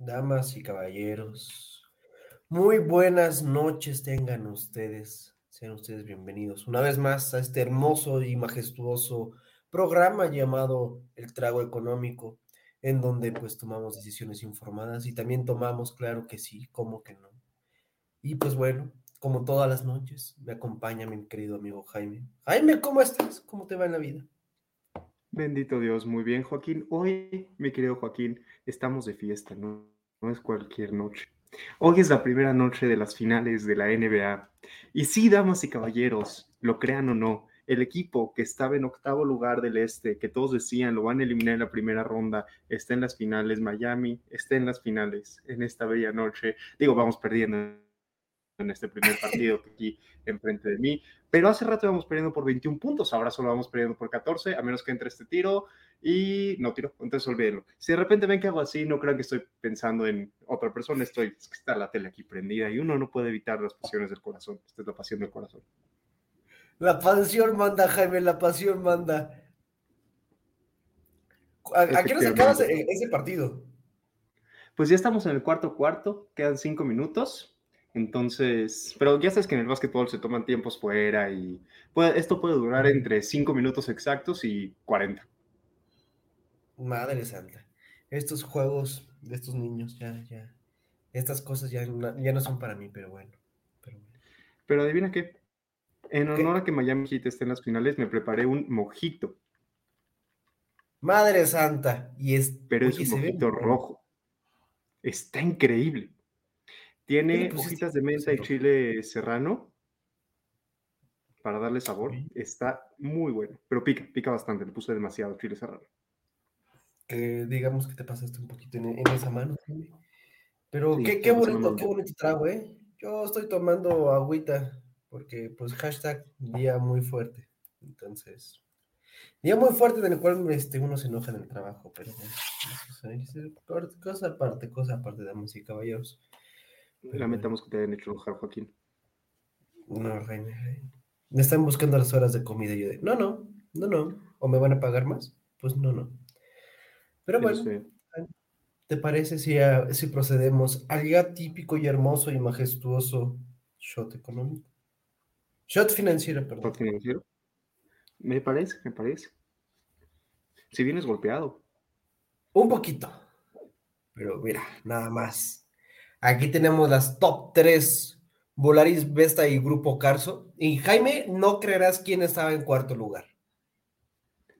Damas y caballeros, muy buenas noches tengan ustedes. Sean ustedes bienvenidos una vez más a este hermoso y majestuoso programa llamado El Trago Económico, en donde pues tomamos decisiones informadas y también tomamos, claro que sí, como que no. Y pues bueno, como todas las noches, me acompaña mi querido amigo Jaime. Jaime, ¿cómo estás? ¿Cómo te va en la vida? Bendito Dios, muy bien, Joaquín. Hoy, mi querido Joaquín, estamos de fiesta, ¿no? Es cualquier noche. Hoy es la primera noche de las finales de la NBA. Y sí, damas y caballeros, lo crean o no, el equipo que estaba en octavo lugar del este, que todos decían lo van a eliminar en la primera ronda, está en las finales. Miami está en las finales en esta bella noche. Digo, vamos perdiendo en este primer partido aquí enfrente de mí. Pero hace rato íbamos perdiendo por 21 puntos, ahora solo vamos perdiendo por 14, a menos que entre este tiro y no tiro, entonces olvídenlo. Si de repente ven que hago así, no crean que estoy pensando en otra persona, estoy, es que está la tele aquí prendida y uno no puede evitar las pasiones del corazón. Esta es la pasión del corazón. La pasión manda, Jaime, la pasión manda. ¿A, ¿a qué se acaba ese partido? Pues ya estamos en el cuarto cuarto, quedan cinco minutos. Entonces, pero ya sabes que en el básquetbol se toman tiempos fuera y esto puede durar entre 5 minutos exactos y 40. Madre santa. Estos juegos de estos niños, ya, ya. Estas cosas ya, ya no son para mí, pero bueno. Pero, pero adivina qué. En honor a que Miami Heat esté en las finales, me preparé un mojito. Madre santa. Y es, pero es un mojito rojo. Está increíble. Tiene pues, hojitas de menta y chile serrano para darle sabor. Está muy bueno, pero pica, pica bastante. Le puse demasiado chile serrano. digamos que te pasaste un poquito en, esa mano. Pero qué, qué bonito, qué bonito trago, ¿eh? Yo estoy tomando agüita porque pues hashtag día muy fuerte. Entonces, día muy fuerte en el cual este, uno se enoja en el trabajo, pero cosa aparte, cosa aparte, damas y caballeros. Lamentamos que te hayan hecho enojar, Joaquín. No, Jaime. Me están buscando las horas de comida y yo de, no, no, no, no. ¿O me van a pagar más? Pues no, no. Pero bueno, ¿te parece si, si procedemos al ya típico y hermoso y majestuoso shot económico? Shot financiero, perdón. Shot financiero. Me parece, me parece. Si vienes golpeado. Un poquito. Pero mira, nada más. Aquí tenemos las top 3, Volaris, Vesta y Grupo Carso. Y Jaime, no creerás quién estaba en cuarto lugar.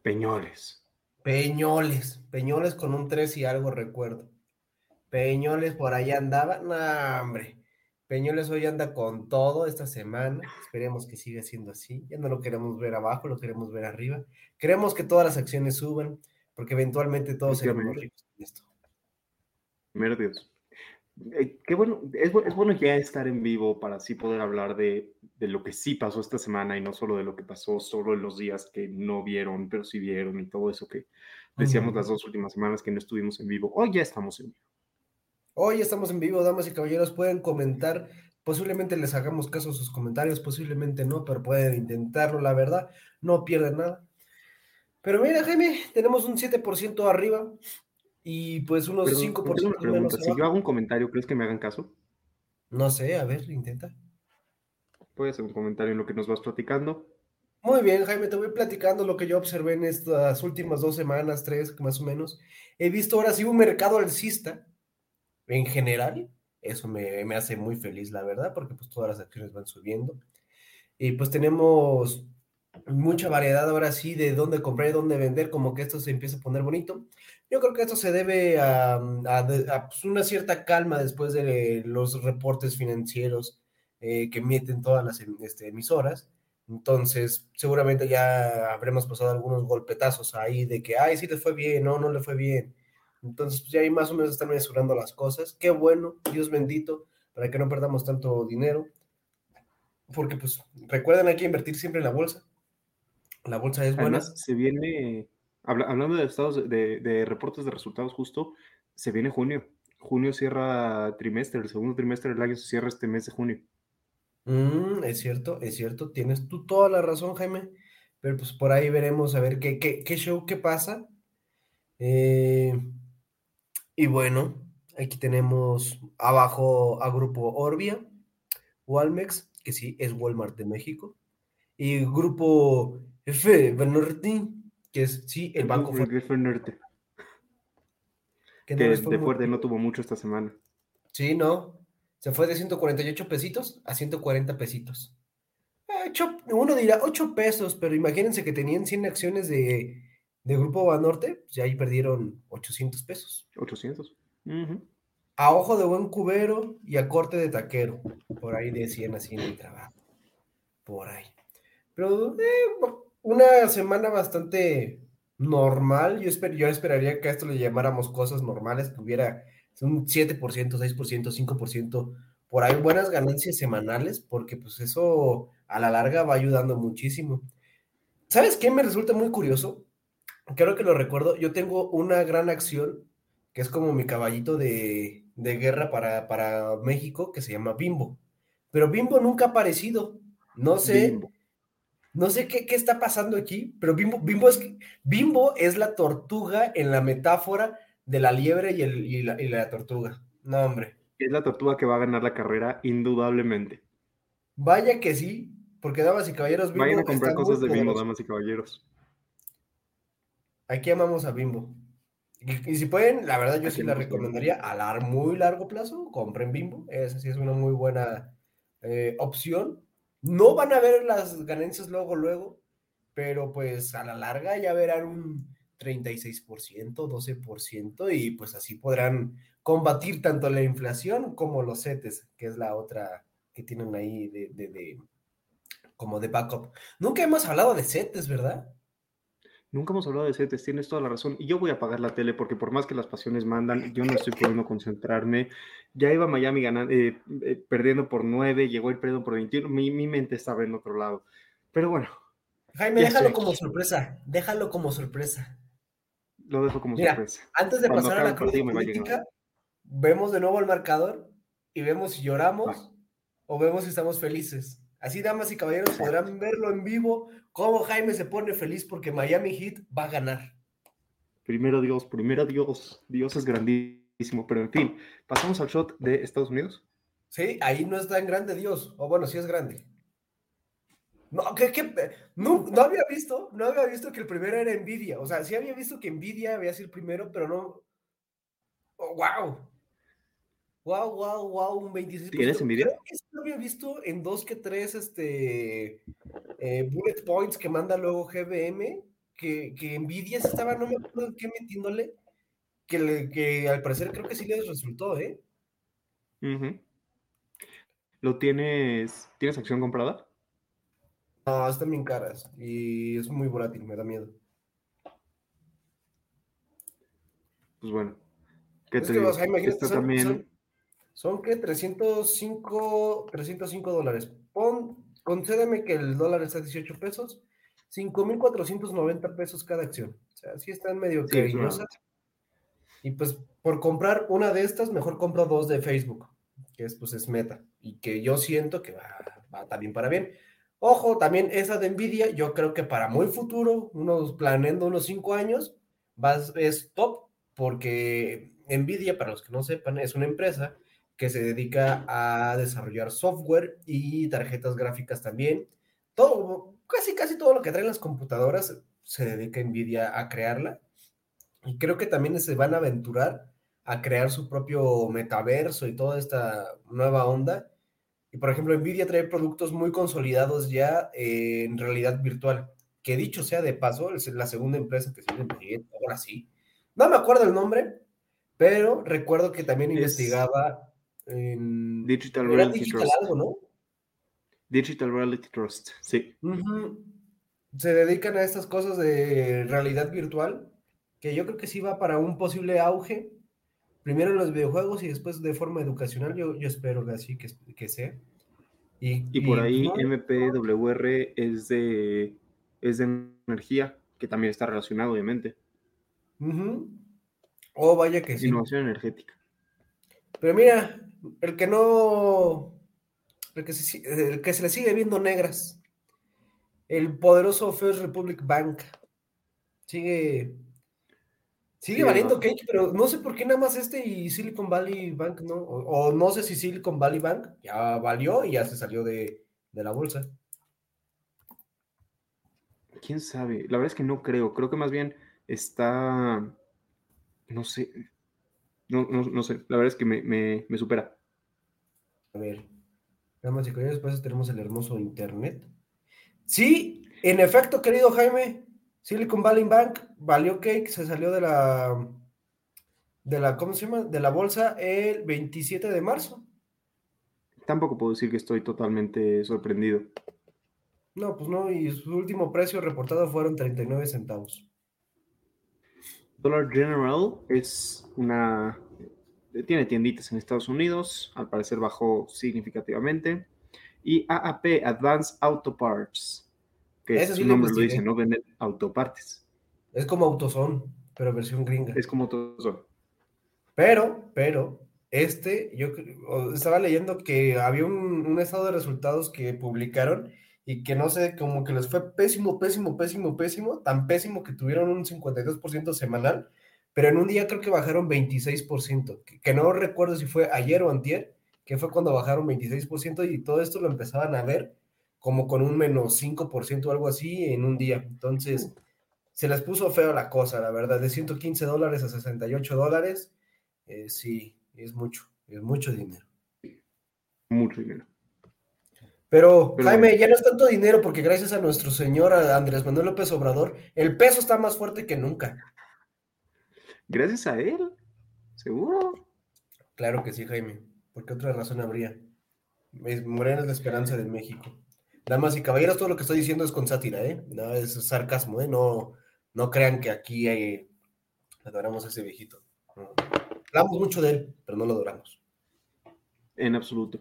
Peñoles. Peñoles, Peñoles con un 3 y algo recuerdo. Peñoles por allá andaba, no, hombre. Peñoles hoy anda con todo esta semana. Esperemos que siga siendo así. Ya no lo queremos ver abajo, lo queremos ver arriba. Queremos que todas las acciones suban, porque eventualmente todos seremos ricos con esto. Primero Dios. Eh, qué bueno, es, es, bueno ya estar en vivo para así poder hablar de, de, lo que sí pasó esta semana y no solo de lo que pasó solo en los días que no vieron, pero sí vieron y todo eso que decíamos las dos últimas semanas que no estuvimos en vivo. Hoy ya estamos en vivo. Hoy estamos en vivo, damas y caballeros, pueden comentar, posiblemente les hagamos caso a sus comentarios, posiblemente no, pero pueden intentarlo, la verdad, no pierden nada. Pero mira, Jaime, tenemos un 7% arriba, y pues unos 5% Si yo hago un comentario, ¿crees que me hagan caso? No sé, a ver, intenta. Puedes hacer un comentario en lo que nos vas platicando. Muy bien, Jaime, te voy platicando lo que yo observé en estas últimas dos semanas, tres más o menos. He visto ahora sí un mercado alcista, en general, Eso me, me hace muy feliz, la verdad, porque pues todas las acciones van subiendo. Y pues tenemos mucha variedad ahora sí de dónde comprar y dónde vender, como que esto se empieza a poner bonito. Yo creo que esto se debe a, a, pues, una cierta calma después de los reportes financieros eh, que emiten todas las este, emisoras. Entonces, seguramente ya habremos pasado algunos golpetazos ahí de que, ay, sí le fue bien, no, no le fue bien. Entonces, pues ya ahí más o menos están mesurando las cosas. Qué bueno, Dios bendito, para que no perdamos tanto dinero. Porque, pues, recuerden, hay que invertir siempre en la bolsa. La bolsa es buena. Además, se viene, hablando de estados, de, de reportes de resultados justo, se viene junio. Junio cierra trimestre, el segundo trimestre del año se cierra este mes de junio. Mm, es cierto, es cierto, tienes tú toda la razón, Jaime, pero pues por ahí veremos a ver qué, qué, qué show, qué pasa. Eh, y bueno, aquí tenemos abajo a Grupo Orbia, Walmex, que sí, es Walmart de México, y Grupo F. Banorte, que es, sí, el banco fuerte. Que, no de fuerte no tuvo mucho esta semana. Sí, no, se fue de 148 pesitos a 140 pesitos. Eh, uno dirá 8 pesos, pero imagínense que tenían 100 acciones de, de Grupo Banorte, pues ya ahí perdieron 800 pesos. 800. A ojo de buen cubero y a corte de taquero. Por ahí decían así en el trabajo. Por ahí. Pero eh, una semana bastante normal. Yo, yo esperaría que a esto le llamáramos cosas normales, hubiera un 7%, 6%, 5%, por ahí buenas ganancias semanales, porque pues eso a la larga va ayudando muchísimo. ¿Sabes qué me resulta muy curioso? Creo que lo recuerdo, yo tengo una gran acción que es como mi caballito de, guerra para, para, México, que se llama Bimbo. Pero Bimbo nunca ha aparecido. No sé, no sé qué, qué, está pasando aquí, pero Bimbo, Bimbo, es, Bimbo es la tortuga en la metáfora de la liebre y, el, y, la, tortuga. No, hombre. Es la tortuga que va a ganar la carrera, indudablemente. Vaya que sí, porque damas y caballeros. Bimbo Vayan a comprar cosas de Bimbo, damas y caballeros. Aquí amamos a Bimbo. Y, si pueden, la verdad, yo sí la recomendaría a lar muy largo plazo, compren Bimbo. Esa sí es una muy buena eh, opción. No van a ver las ganancias luego, luego, pero pues a la larga ya verán un 36%, 12%, y pues así podrán combatir tanto la inflación como los CETES, que es la otra que tienen ahí de, de, como de backup. Nunca hemos hablado de CETES, ¿verdad? Nunca hemos hablado de CETES, tienes toda la razón. Y yo voy a apagar la tele porque por más que las pasiones mandan, yo no estoy pudiendo concentrarme. Ya iba Miami ganando, eh, eh, perdiendo por 9, llegó el perdiendo por 21, mi, mi mente estaba en otro lado. Pero bueno. Jaime, déjalo como sorpresa, déjalo como sorpresa lo dejo como sorpresa. Antes de pasar a la política, vemos de nuevo el marcador y vemos si lloramos o vemos si estamos felices. Así, damas y caballeros, podrán verlo en vivo, cómo Jaime se pone feliz porque Miami Heat va a ganar. Primero Dios, primero Dios. Dios es grandísimo, pero en fin, pasamos al shot de Estados Unidos. Sí, ahí no es tan grande Dios, o bueno, sí es grande. No, que, no, no, había visto, no había visto que el primero era Nvidia. O sea, sí había visto que Nvidia había sido el primero, pero no. Oh, wow. Wow, wow, wow, un 26%. ¿Tienes Nvidia? Lo había visto en dos que tres este, eh, bullet points que manda luego GBM, que, que Nvidia estaba, no me acuerdo qué metiéndole, que, que al parecer creo que sí les resultó, ¿eh? ¿Lo tienes, tienes acción comprada? No, están bien caras y es muy volátil, me da miedo. Pues bueno. ¿Qué te digo? son, también... son, que 305, 305 dólares. Pon, concédeme que el dólar está a 18 pesos, 5.490 pesos cada acción. O sea, sí están medio sí, Y pues por comprar una de estas, mejor compro dos de Facebook, que es pues es meta, y que yo siento que va, va también para bien. Ojo, también esa de Nvidia, yo creo que para muy futuro, unos planeando unos cinco años, es top, porque Nvidia, para los que no sepan, es una empresa que se dedica a desarrollar software y tarjetas gráficas también. Todo, casi casi todo lo que traen las computadoras se dedica Nvidia a crearla. Y creo que también se van a aventurar a crear su propio metaverso y toda esta nueva onda. Y por ejemplo, Nvidia trae productos muy consolidados ya en realidad virtual, que dicho sea de paso, es la segunda empresa que se ahora sí. No me acuerdo el nombre, pero recuerdo que también investigaba en Digital Reality digital Trust. algo, ¿no? Digital Reality Trust, sí. Se dedican a estas cosas de realidad virtual, que yo creo que sí va para un posible auge, primero en los videojuegos y después de forma educacional, yo, yo espero que así que, que sea. Y, Y por y, ahí no, MPWR es de, es de energía, que también está relacionado, obviamente. ujú. Oh, vaya que sí. Innovación energética. Pero mira, el que no, el que se, si- el que se le sigue viendo negras, el poderoso First Republic Bank, sigue, sigue valiendo abajo. cake, pero no sé por qué nada más este y Silicon Valley Bank no, o, o no sé si Silicon Valley Bank ya valió y ya se salió de, de la bolsa. ¿Quién sabe? La verdad es que no creo. Creo que más bien está, no sé, no, no, no sé. La verdad es que me, me, me supera. A ver, damas y caballeros, después tenemos el hermoso internet. Sí, en efecto, querido Jaime, Silicon Valley Bank valió cake, se salió de la de la, ¿cómo se llama? De la bolsa el 27 de marzo. Tampoco puedo decir que estoy totalmente sorprendido. No, pues no, y su último precio reportado fueron 39 centavos. Dollar General es una... Tiene tienditas en Estados Unidos, al parecer bajó significativamente. Y AAP, Advanced Auto Parts, que sí su nombre lo dice, ¿no? Venden autopartes. Es como AutoZone, pero versión gringa. Es como todo. Pero, pero, este, yo estaba leyendo que había un, un estado de resultados que publicaron y que no sé, como que les fue pésimo, pésimo, pésimo, pésimo, tan pésimo que tuvieron un 52% semanal, pero en un día creo que bajaron 26%, que, que no recuerdo si fue ayer o antier, que fue cuando bajaron 26% y todo esto lo empezaban a ver como con un menos 5% o algo así en un día. Entonces, se les puso feo la cosa, la verdad, de 115 dólares a 68 dólares. Eh, sí, es mucho, es mucho dinero. Mucho dinero. Pero, Pero Jaime, ya no es tanto dinero porque gracias a nuestro señor a Andrés Manuel López Obrador, el peso está más fuerte que nunca. Gracias a él, seguro. Claro que sí, Jaime. ¿Por qué otra razón habría? Morena es la esperanza de México. Damas y caballeros, todo lo que estoy diciendo es con sátira, ¿eh? No es sarcasmo, ¿eh? No, no crean que aquí hay- adoramos a ese viejito. No. Hablamos mucho de él, pero no lo adoramos. En absoluto.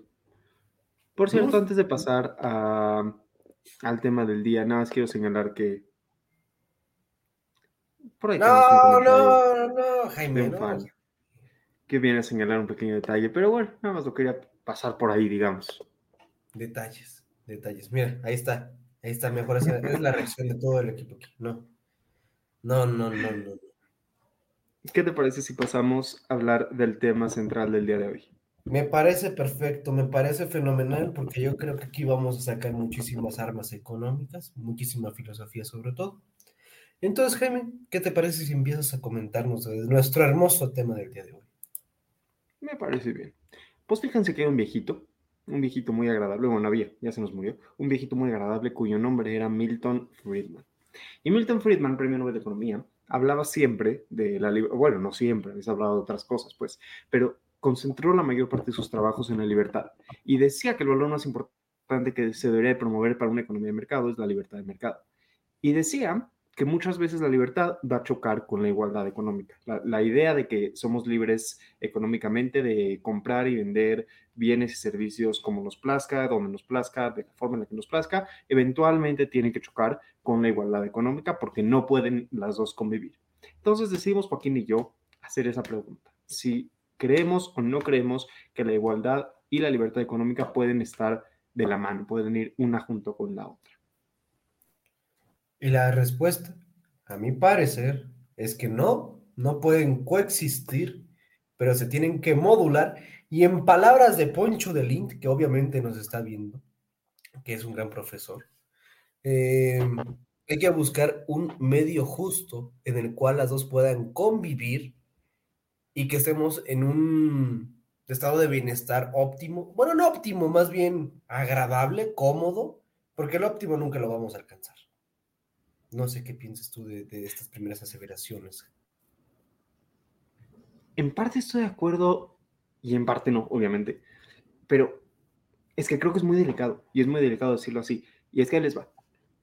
Por cierto, Uf. antes de pasar a- al tema del día, nada más quiero señalar que. Por ahí No, no, no, Jaime, no. que viene a señalar un pequeño detalle, pero bueno, nada más lo quería pasar por ahí, digamos. Detalles, detalles. Mira, ahí está. Ahí está, mejor. Esa es la reacción de todo el equipo aquí. No. No, no, no, no. ¿Qué te parece si pasamos a hablar del tema central del día de hoy? Me parece perfecto, me parece fenomenal, porque yo creo que aquí vamos a sacar muchísimas armas económicas, muchísima filosofía sobre todo. Entonces, Jaime, ¿qué te parece si empiezas a comentarnos nuestro hermoso tema del día de hoy? Me parece bien. Pues fíjense que hay un viejito, un viejito muy agradable, bueno, había, ya se nos murió, un viejito muy agradable cuyo nombre era Milton Friedman. Y Milton Friedman, premio Nobel de Economía, hablaba siempre de la libertad, bueno, no siempre, habéis hablado de otras cosas, pues, pero concentró la mayor parte de sus trabajos en la libertad y decía que el valor más importante que se debería de promover para una economía de mercado es la libertad de mercado. Y decía que muchas veces la libertad va a chocar con la igualdad económica. La, la idea de que somos libres económicamente de comprar y vender bienes y servicios como nos plazca, donde nos plazca, de la forma en la que nos plazca, eventualmente tiene que chocar con la igualdad económica porque no pueden las dos convivir. Entonces decidimos Joaquín y yo hacer esa pregunta. Si creemos o no creemos que la igualdad y la libertad económica pueden estar de la mano, pueden ir una junto con la otra. Y la respuesta, a mi parecer, es que no, no pueden coexistir, pero se tienen que modular. Y en palabras de Poncho de Lint, que obviamente nos está viendo, que es un gran profesor, eh, hay que buscar un medio justo en el cual las dos puedan convivir y que estemos en un estado de bienestar óptimo. Bueno, no óptimo, más bien agradable, cómodo, porque el óptimo nunca lo vamos a alcanzar. No sé qué piensas tú de, estas primeras aseveraciones. En parte estoy de acuerdo y en parte no, obviamente. Pero es que creo que es muy delicado y es muy delicado decirlo así. Y es que les va.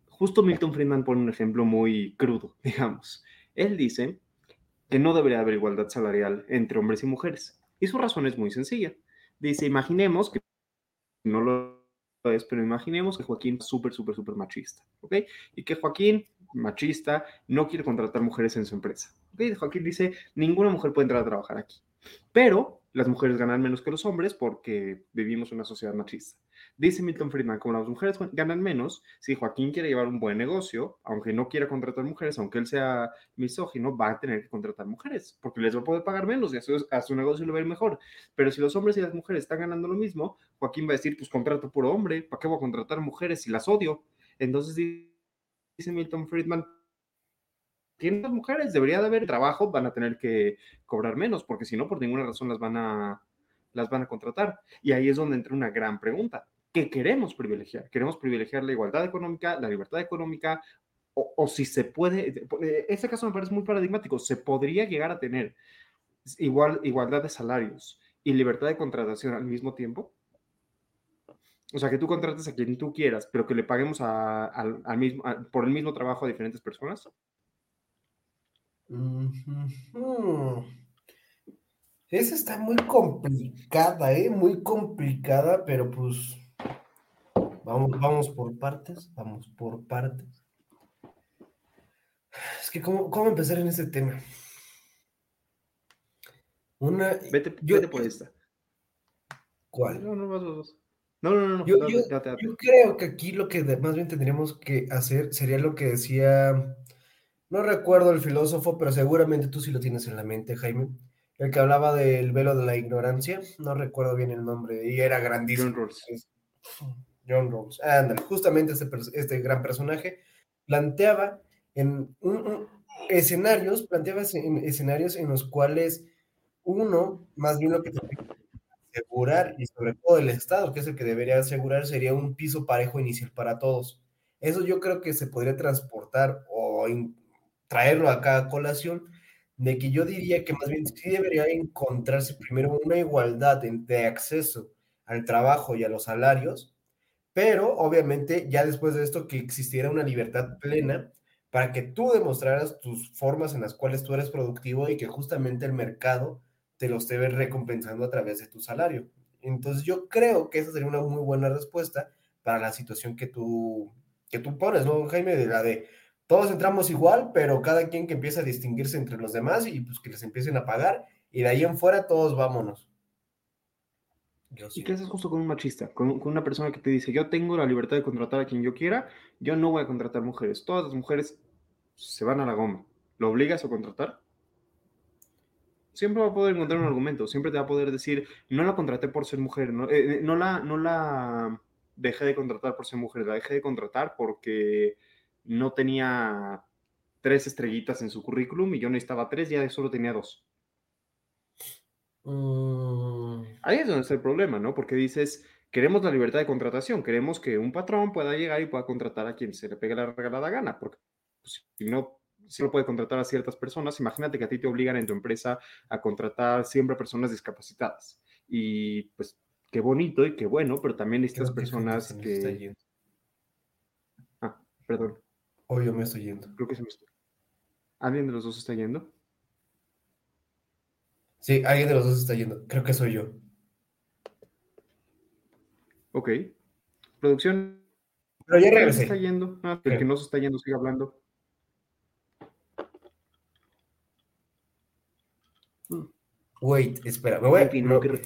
Justo Milton Friedman pone un ejemplo muy crudo, digamos. Él dice que no debería haber igualdad salarial entre hombres y mujeres. Y su razón es muy sencilla. Dice, imaginemos que no lo es, pero imaginemos que Joaquín es súper, súper, súper machista, ¿ok? Y que Joaquín, machista, no quiere contratar mujeres en su empresa. ¿ok? Joaquín dice, ninguna mujer puede entrar a trabajar aquí. Pero las mujeres ganan menos que los hombres porque vivimos una sociedad machista. Dice Milton Friedman, como las mujeres ganan menos, si Joaquín quiere llevar un buen negocio, aunque no quiera contratar mujeres, aunque él sea misógino, va a tener que contratar mujeres, porque les va a poder pagar menos y a su, a su negocio le va a ir mejor. Pero si los hombres y las mujeres están ganando lo mismo, Joaquín va a decir, pues contrato puro hombre, ¿para qué voy a contratar mujeres si las odio? Entonces dice Milton Friedman, tienen las mujeres, debería de haber trabajo, van a tener que cobrar menos, porque si no, por ninguna razón las van a, las van a contratar. Y ahí es donde entra una gran pregunta. ¿Qué queremos privilegiar? ¿Queremos privilegiar la igualdad económica, la libertad económica? O, si se puede, este caso me parece muy paradigmático, se podría llegar a tener igual, igualdad de salarios y libertad de contratación al mismo tiempo. O sea, que tú contrates a quien tú quieras, pero que le paguemos al mismo, a, por el mismo trabajo a diferentes personas. Esa está muy complicada, ¿eh? Muy complicada, pero pues vamos, vamos por partes, vamos por partes. Es que, ¿cómo, cómo empezar en este tema? Una. Vete, yo, vete por esta. ¿Cuál? No, no, vas, vas. No, no, no. no yo, yo, date, date. yo, creo que aquí lo que más bien tendríamos que hacer sería lo que decía no recuerdo el filósofo, pero seguramente tú sí lo tienes en la mente, Jaime. El que hablaba del velo de la ignorancia. No recuerdo bien el nombre. Y era grandísimo. John Rawls. John Rawls. Ándale, justamente este, este, gran personaje planteaba en un, un, escenarios, planteaba en escenarios en los cuales uno, más bien lo que tiene que asegurar, y sobre todo el Estado, que es el que debería asegurar, sería un piso parejo inicial para todos. Eso yo creo que se podría transportar o traerlo acá a colación, de que yo diría que más bien sí debería encontrarse primero una igualdad de acceso al trabajo y a los salarios, pero obviamente ya después de esto que existiera una libertad plena para que tú demostraras tus formas en las cuales tú eres productivo y que justamente el mercado te lo esté recompensando a través de tu salario. Entonces yo creo que esa sería una muy buena respuesta para la situación que tú, que tú pones, ¿no, Jaime? De la de, todos entramos igual, pero cada quien que empiece a distinguirse entre los demás y pues que les empiecen a pagar y de ahí en fuera todos vámonos. ¿Y qué haces justo con un machista? Con, con, una persona que te dice, yo tengo la libertad de contratar a quien yo quiera, yo no voy a contratar mujeres. Todas las mujeres se van a la goma. ¿Lo obligas a contratar? Siempre va a poder encontrar un argumento, siempre te va a poder decir, no la contraté por ser mujer, no, eh, no, la, no la dejé de contratar por ser mujer, la dejé de contratar porque no tenía tres estrellitas en su currículum y yo necesitaba tres, ya solo tenía dos. Mm. Ahí es donde está el problema, ¿no? Porque dices, queremos la libertad de contratación, queremos que un patrón pueda llegar y pueda contratar a quien se le pegue la regalada gana, porque pues, si no, si no puede contratar a ciertas personas, imagínate que a ti te obligan en tu empresa a contratar siempre personas discapacitadas. Y pues qué bonito y qué bueno, pero también estas personas que... que... Ah, perdón. O yo me estoy yendo. Creo que se me está. ¿Alguien de los dos está yendo? Sí, alguien de los dos está yendo. Creo que soy yo. Ok. Producción. Pero ya regresé. está yendo? Ah, el que no se está yendo sigue hablando. Wait, espera, me voy a... No, que...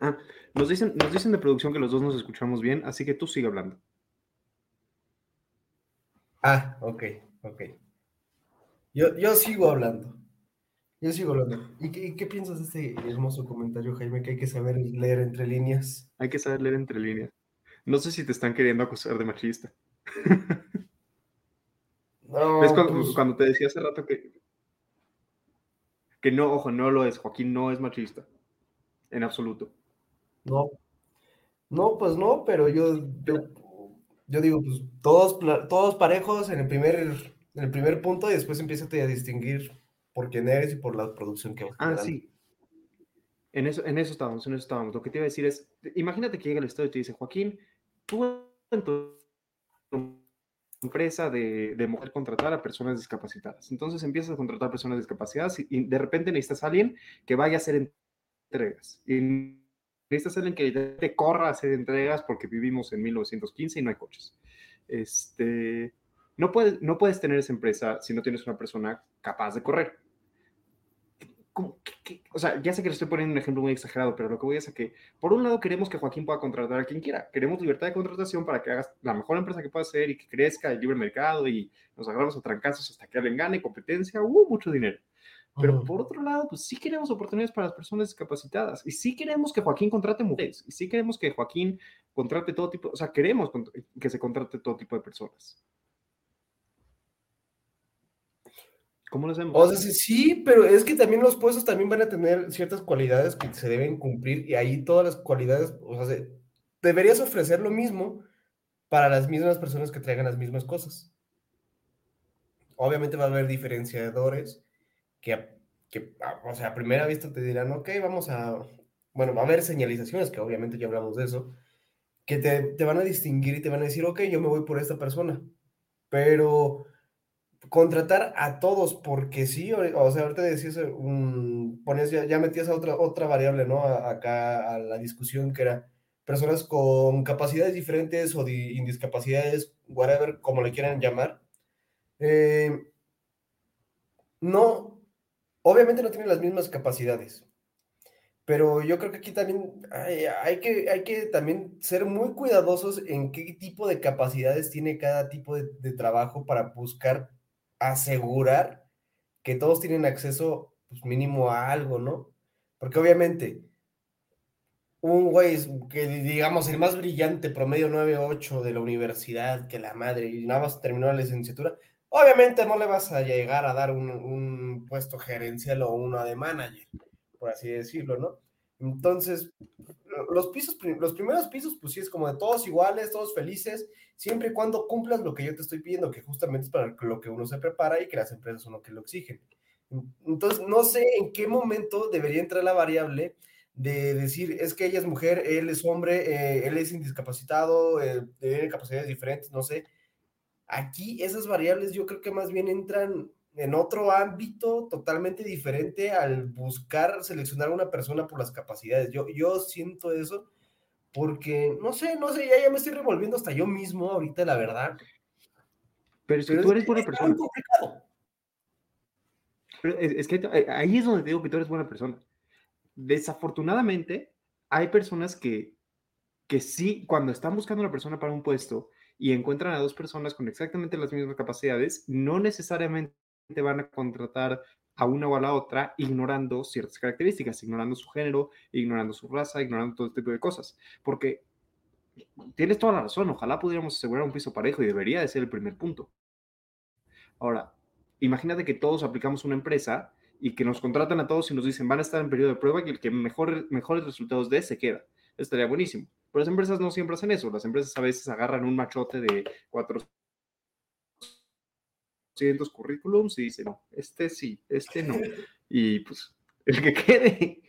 Ah, nos dicen, nos dicen de producción que los dos nos escuchamos bien, así que tú sigue hablando. Ah, ok, ok. Yo, yo sigo hablando. Yo sigo hablando. ¿Y qué, qué, piensas de este hermoso comentario, Jaime, que hay que saber leer entre líneas? Hay que saber leer entre líneas. No sé si te están queriendo acusar de machista. No, ¿Ves cuando, pues... cuando, te decía hace rato que... Que no, ojo, no lo es. Joaquín no es machista. En absoluto. No. No, pues no, pero yo, yo, yo digo, pues todos, todos parejos en el primer, en el primer punto y después empieza a distinguir por quién eres y por la producción que vas Ah, sí. En eso, en eso estábamos, en eso estábamos. Lo que te iba a decir es, imagínate que llega el Estado y te dice, Joaquín, tú en tu empresa de, de mujer contratar a personas discapacitadas. Entonces empiezas a contratar personas discapacitadas y, de repente necesitas a alguien que vaya a hacer entregas. Y necesitas alguien que te corra a hacer entregas porque vivimos en 1915 y no hay coches. Este, no, puedes, no puedes tener esa empresa si no tienes una persona capaz de correr o sea, ya sé que le estoy poniendo un ejemplo muy exagerado, pero lo que voy a es que, por un lado, queremos que Joaquín pueda contratar a quien quiera. Queremos libertad de contratación para que hagas la mejor empresa que pueda ser y que crezca el libre mercado y nos agarramos a trancazos hasta que alguien gane competencia, hubo mucho dinero. Pero por otro lado, pues sí queremos oportunidades para las personas discapacitadas y sí queremos que Joaquín contrate mujeres y sí queremos que Joaquín contrate todo tipo, o sea, queremos que se contrate todo tipo de personas. ¿Cómo lo hacemos? O sea, sí, pero es que también los puestos también van a tener ciertas cualidades que se deben cumplir y ahí todas las cualidades, o sea, deberías ofrecer lo mismo para las mismas personas que traigan las mismas cosas. Obviamente va a haber diferenciadores que, que o sea, a primera vista te dirán, ok, vamos a, bueno, va a haber señalizaciones, que obviamente ya hablamos de eso, que te, te van a distinguir y te van a decir, ok, yo me voy por esta persona, pero contratar a todos, porque sí, o, sea, ahorita decías, ponías, ya, ya, metías a otra, otra variable, ¿no? acá a la discusión que era personas con capacidades diferentes o de indiscapacidades, whatever, como le quieran llamar. Eh, no, obviamente no tienen las mismas capacidades, pero yo creo que aquí también hay, que, hay que también ser muy cuidadosos en qué tipo de capacidades tiene cada tipo de, trabajo para buscar asegurar que todos tienen acceso pues, mínimo a algo, ¿no? Porque obviamente un güey que digamos el más brillante, promedio 9.8 de la universidad, que la madre, y nada más terminó la licenciatura, obviamente no le vas a llegar a dar un, puesto gerencial o uno de manager, por así decirlo, ¿no? Entonces, los pisos, los primeros pisos, pues sí es como de todos iguales, todos felices, siempre y cuando cumplas lo que yo te estoy pidiendo, que justamente es para lo que uno se prepara y que las empresas son lo que lo exigen. Entonces, no sé en qué momento debería entrar la variable de decir, es que ella es mujer, él es hombre, eh, él es indiscapacitado, eh, tiene capacidades diferentes, no sé. Aquí esas variables yo creo que más bien entran en otro ámbito totalmente diferente al buscar seleccionar a una persona por las capacidades. Yo, yo siento eso porque, no sé, no sé, ya, ya me estoy revolviendo hasta yo mismo ahorita, la verdad. Pero si tú eres buena persona. es, que eh, ahí es donde digo que tú eres buena persona. Desafortunadamente, hay personas que, que sí, cuando están buscando a una persona para un puesto y encuentran a dos personas con exactamente las mismas capacidades, no necesariamente van a contratar a una o a la otra ignorando ciertas características, ignorando su género, ignorando su raza, ignorando todo este tipo de cosas. Porque tienes toda la razón, ojalá pudiéramos asegurar un piso parejo y debería de ser el primer punto. Ahora, imagínate que todos aplicamos una empresa y que nos contratan a todos y nos dicen van a estar en periodo de prueba y el que mejor, mejores resultados dé se queda. Estaría buenísimo. Pero las empresas no siempre hacen eso. Las empresas a veces agarran un machote de cuatro cientos currículums y dice, no, este sí, este no. Y pues, el que quede.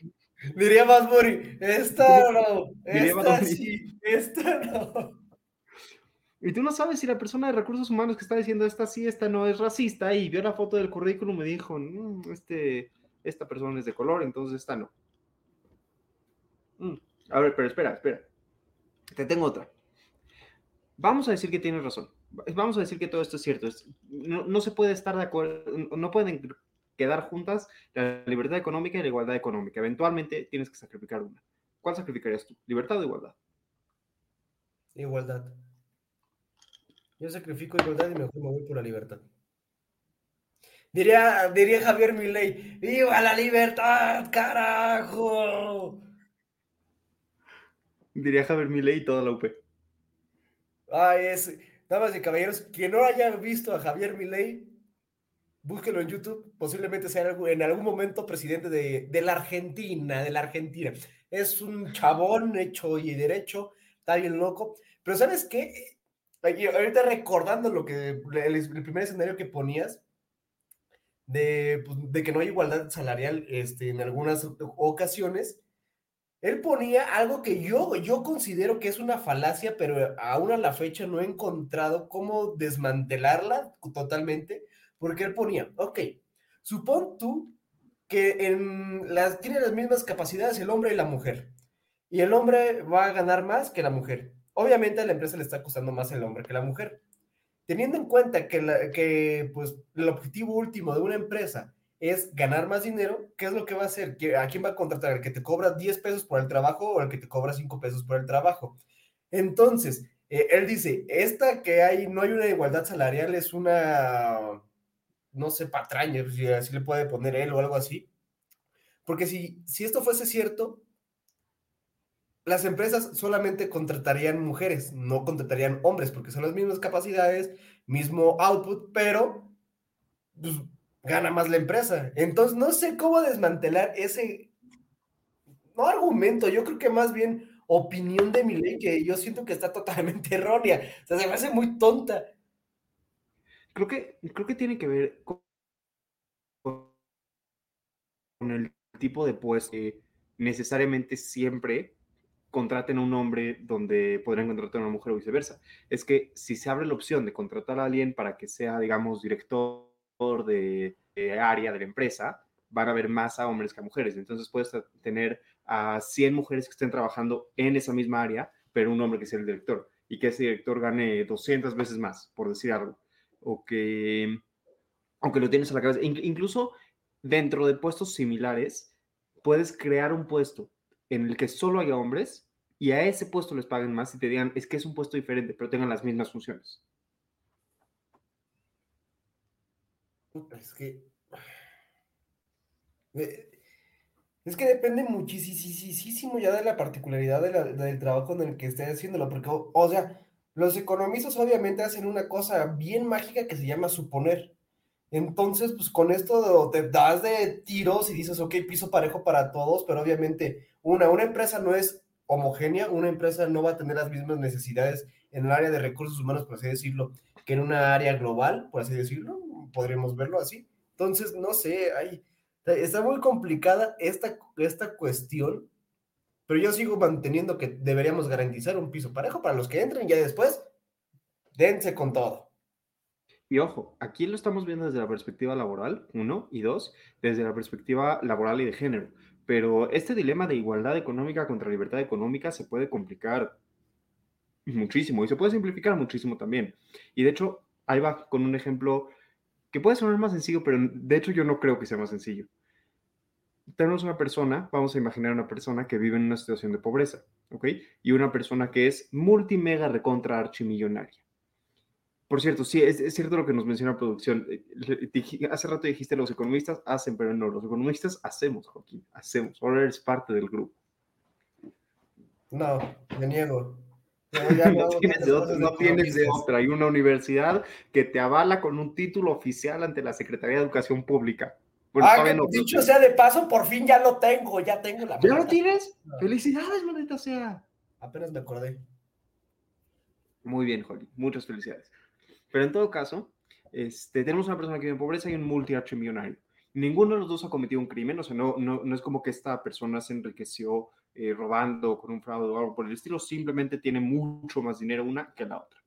Diría más Mori, esta no, esta sí, esta no. Y tú no sabes si la persona de recursos humanos que está diciendo esta sí, esta no es racista y vio la foto del currículum y dijo, mm, este, esta persona es de color, entonces esta no. Mm, a ver, pero espera, espera. Te tengo otra. Vamos a decir que tienes razón vamos a decir que todo esto es cierto. no, se puede estar de acuerdo, no pueden quedar juntas la libertad económica y la igualdad económica. Eventualmente tienes que sacrificar una. ¿Cuál sacrificarías tú? ¿Libertad o igualdad? Igualdad. Yo sacrifico igualdad y mejor me voy por la libertad. Diría, diría Javier Milei, ¡Viva la libertad, carajo! Diría Javier Milei y toda la UP. Ay, ese damas y caballeros, quien no haya visto a Javier Milei, búsquelo en YouTube, posiblemente sea en algún momento presidente de, de, la Argentina, de la Argentina. Es un chabón hecho y derecho, está bien loco, pero ¿sabes qué? Ahorita recordando lo que, el, primer escenario que ponías, de, pues, de, que no hay igualdad salarial este, en algunas ocasiones, él ponía algo que yo, yo considero que es una falacia, pero aún a la fecha no he encontrado cómo desmantelarla totalmente, porque él ponía, ok, supón tú que en las, tiene las mismas capacidades el hombre y la mujer, y el hombre va a ganar más que la mujer. Obviamente a la empresa le está costando más el hombre que la mujer. Teniendo en cuenta que, que pues, el objetivo último de una empresa es ganar más dinero, ¿qué es lo que va a hacer? ¿A quién va a contratar? ¿El que te cobra 10 pesos por el trabajo o el que te cobra 5 pesos por el trabajo? Entonces, eh, él dice, esta que hay, no hay una igualdad salarial, es una, no sé, patraña, si así le puede poner él o algo así. Porque si, si esto fuese cierto, las empresas solamente contratarían mujeres, no contratarían hombres, porque son las mismas capacidades, mismo output, pero pues, gana más la empresa. Entonces, no sé cómo desmantelar ese, no argumento, yo creo que más bien opinión de mi ley, que yo siento que está totalmente errónea. O sea, se me hace muy tonta. Creo que, creo que tiene que ver con, el tipo de puesto que necesariamente siempre contraten a un hombre donde podrían contratar a una mujer o viceversa. Es que si se abre la opción de contratar a alguien para que sea, digamos, director de, área de la empresa, van a haber más a hombres que a mujeres. Entonces puedes tener a 100 mujeres que estén trabajando en esa misma área, pero un hombre que sea el director y que ese director gane 200 veces más, por decir algo. O que, aunque lo tienes a la cabeza, incluso dentro de puestos similares, puedes crear un puesto en el que solo haya hombres y a ese puesto les paguen más y te digan, es que es un puesto diferente, pero tengan las mismas funciones. Es que... Es que depende muchísimo ya de la particularidad del trabajo en el que esté haciéndolo, porque, o, sea, los economistas obviamente hacen una cosa bien mágica que se llama suponer. Entonces, pues con esto te das de tiros y dices, ok, piso parejo para todos, pero obviamente una, una empresa no es homogénea, una empresa no va a tener las mismas necesidades en el área de recursos humanos, por así decirlo, que en una área global, por así decirlo, podríamos verlo así. Entonces, no sé, hay, está muy complicada esta, esta cuestión, pero yo sigo manteniendo que deberíamos garantizar un piso parejo para los que entren ya después, dense con todo. Y ojo, aquí lo estamos viendo desde la perspectiva laboral, uno, y dos, desde la perspectiva laboral y de género. Pero este dilema de igualdad económica contra libertad económica se puede complicar muchísimo y se puede simplificar muchísimo también. Y de hecho, ahí va con un ejemplo que puede sonar más sencillo, pero de hecho yo no creo que sea más sencillo. Tenemos una persona, vamos a imaginar una persona que vive en una situación de pobreza, ¿ok? Y una persona que es multimega recontra archimillonaria. Por cierto, sí, es, cierto lo que nos menciona producción. Eh, hace rato dijiste los economistas hacen, pero no, los economistas hacemos, Joaquín, hacemos. Ahora eres parte del grupo. No, me niego. No, tienes, de, otra, Hay una universidad que te avala con un título oficial ante la Secretaría de Educación Pública. ah, dicho sea de paso, por fin ya lo tengo, ya tengo la. ¿Ya lo tienes? Felicidades, maldita sea. Apenas me acordé. Muy bien, Joaquín. Muchas felicidades. Pero en todo caso, este, tenemos una persona que vive en pobreza y un multiarchimillonario. Ninguno de los dos ha cometido un crimen, o sea, no, no, no es como que esta persona se enriqueció eh, robando con un fraude o algo por el estilo, simplemente tiene mucho más dinero una que la otra.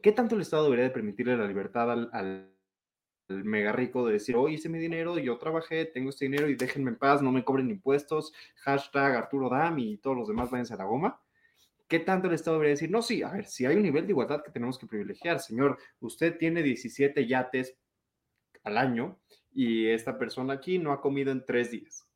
¿Qué tanto el Estado debería de permitirle la libertad al, al, mega rico de decir, hoy hice mi dinero, yo trabajé, tengo este dinero y déjenme en paz, no me cobren impuestos, hashtag Arturo Dam y todos los demás váyanse a la goma? ¿Qué tanto el Estado debería decir? No, sí, a ver, si hay un nivel de igualdad que tenemos que privilegiar, señor, usted tiene 17 yates al año y esta persona aquí no ha comido en tres días.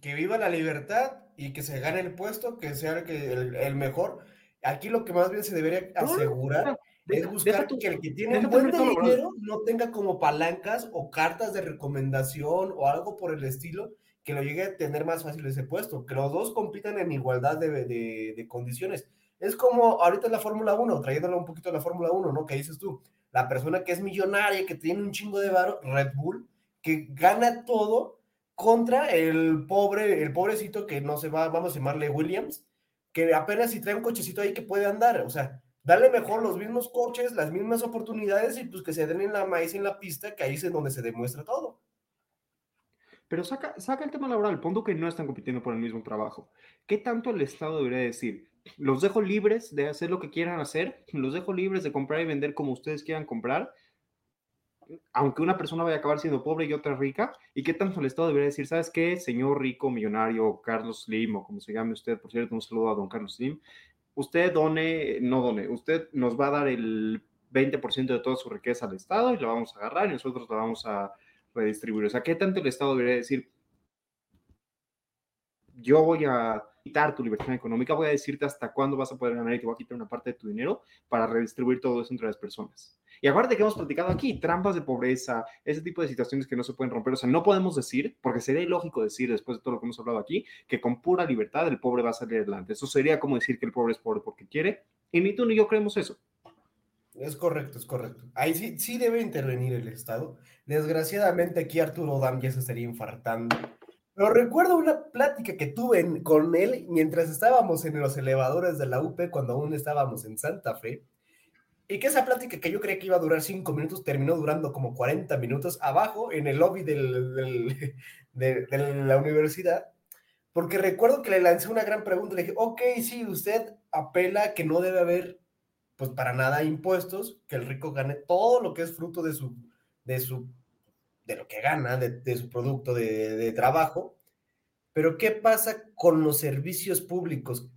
Que viva la libertad y que se gane el puesto, que sea el, el, mejor. Aquí lo que más bien se debería asegurar es buscar que el que tiene un buen dinero no tenga como palancas o cartas de recomendación o algo por el estilo que lo llegue a tener más fácil ese puesto, que los dos compitan en igualdad de, de, de condiciones. Es como ahorita en la Fórmula 1, trayéndolo un poquito a la Fórmula 1, ¿no? Que dices tú, la persona que es millonaria, que tiene un chingo de varo, Red Bull, que gana todo contra el pobre, el pobrecito que no se va, vamos a llamarle Williams, que apenas si trae un cochecito ahí que puede andar, o sea, dale mejor los mismos coches, las mismas oportunidades y pues que se den en la maíz en la pista, que ahí es donde se demuestra todo. Pero saca, saca el tema laboral, pongo que no están compitiendo por el mismo trabajo. ¿Qué tanto el Estado debería decir? Los dejo libres de hacer lo que quieran hacer, los dejo libres de comprar y vender como ustedes quieran comprar, aunque una persona vaya a acabar siendo pobre y otra rica, ¿y qué tanto el Estado debería decir? ¿Sabes qué, señor rico, millonario, Carlos Slim, o como se llame usted, por cierto, un saludo a don Carlos Slim, usted done, no done, usted nos va a dar el 20% de toda su riqueza al Estado y la vamos a agarrar y nosotros la vamos a redistribuir. O sea, ¿qué tanto el Estado debería decir? Yo voy a quitar tu libertad económica, voy a decirte hasta cuándo vas a poder ganar y te voy a quitar una parte de tu dinero para redistribuir todo eso entre las personas. Y aparte que hemos platicado aquí, trampas de pobreza, ese tipo de situaciones que no se pueden romper. O sea, no podemos decir, porque sería ilógico decir, después de todo lo que hemos hablado aquí, que con pura libertad el pobre va a salir adelante. Eso sería como decir que el pobre es pobre porque quiere. Y ni tú ni yo creemos eso. Es correcto, es correcto. Ahí sí, sí debe intervenir el Estado. Desgraciadamente aquí Arturo Dam ya se estaría infartando. Pero recuerdo una plática que tuve con él mientras estábamos en los elevadores de la UP cuando aún estábamos en Santa Fe. Y que esa plática que yo creía que iba a durar cinco minutos terminó durando como 40 minutos abajo en el lobby del, del, de, de, la universidad. Porque recuerdo que le lancé una gran pregunta. Le dije, ok, sí, usted apela que no debe haber pues para nada impuestos, que el rico gane todo lo que es fruto de su, de su, de lo que gana, de, de su producto de, de, trabajo. Pero ¿qué pasa con los servicios públicos?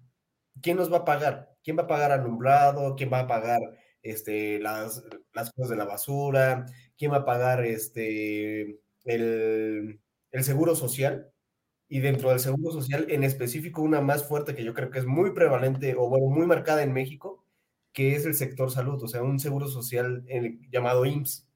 ¿Quién nos va a pagar? ¿Quién va a pagar alumbrado? ¿Quién va a pagar este, las, las cosas de la basura? ¿Quién va a pagar este, el, el seguro social? Y dentro del seguro social, en específico, una más fuerte que yo creo que es muy prevalente o bueno, muy marcada en México, que es el sector salud, o sea, un seguro social el, llamado IMSS.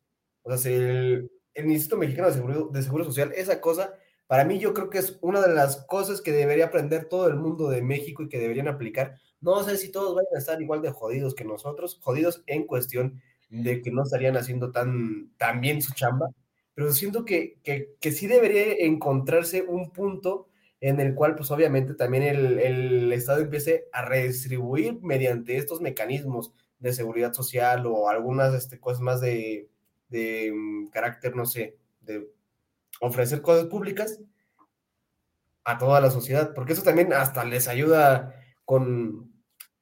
O sea, el, el, Instituto Mexicano de Seguro, de Seguro Social, esa cosa, para mí yo creo que es una de las cosas que debería aprender todo el mundo de México y que deberían aplicar. No sé si todos vayan a estar igual de jodidos que nosotros, jodidos en cuestión de que no estarían haciendo tan, tan bien su chamba, pero siento que, que, que sí debería encontrarse un punto en el cual pues obviamente también el, el, Estado empiece a redistribuir mediante estos mecanismos de seguridad social o algunas este, cosas más de, de um, carácter, no sé, de ofrecer cosas públicas a toda la sociedad, porque eso también hasta les ayuda con,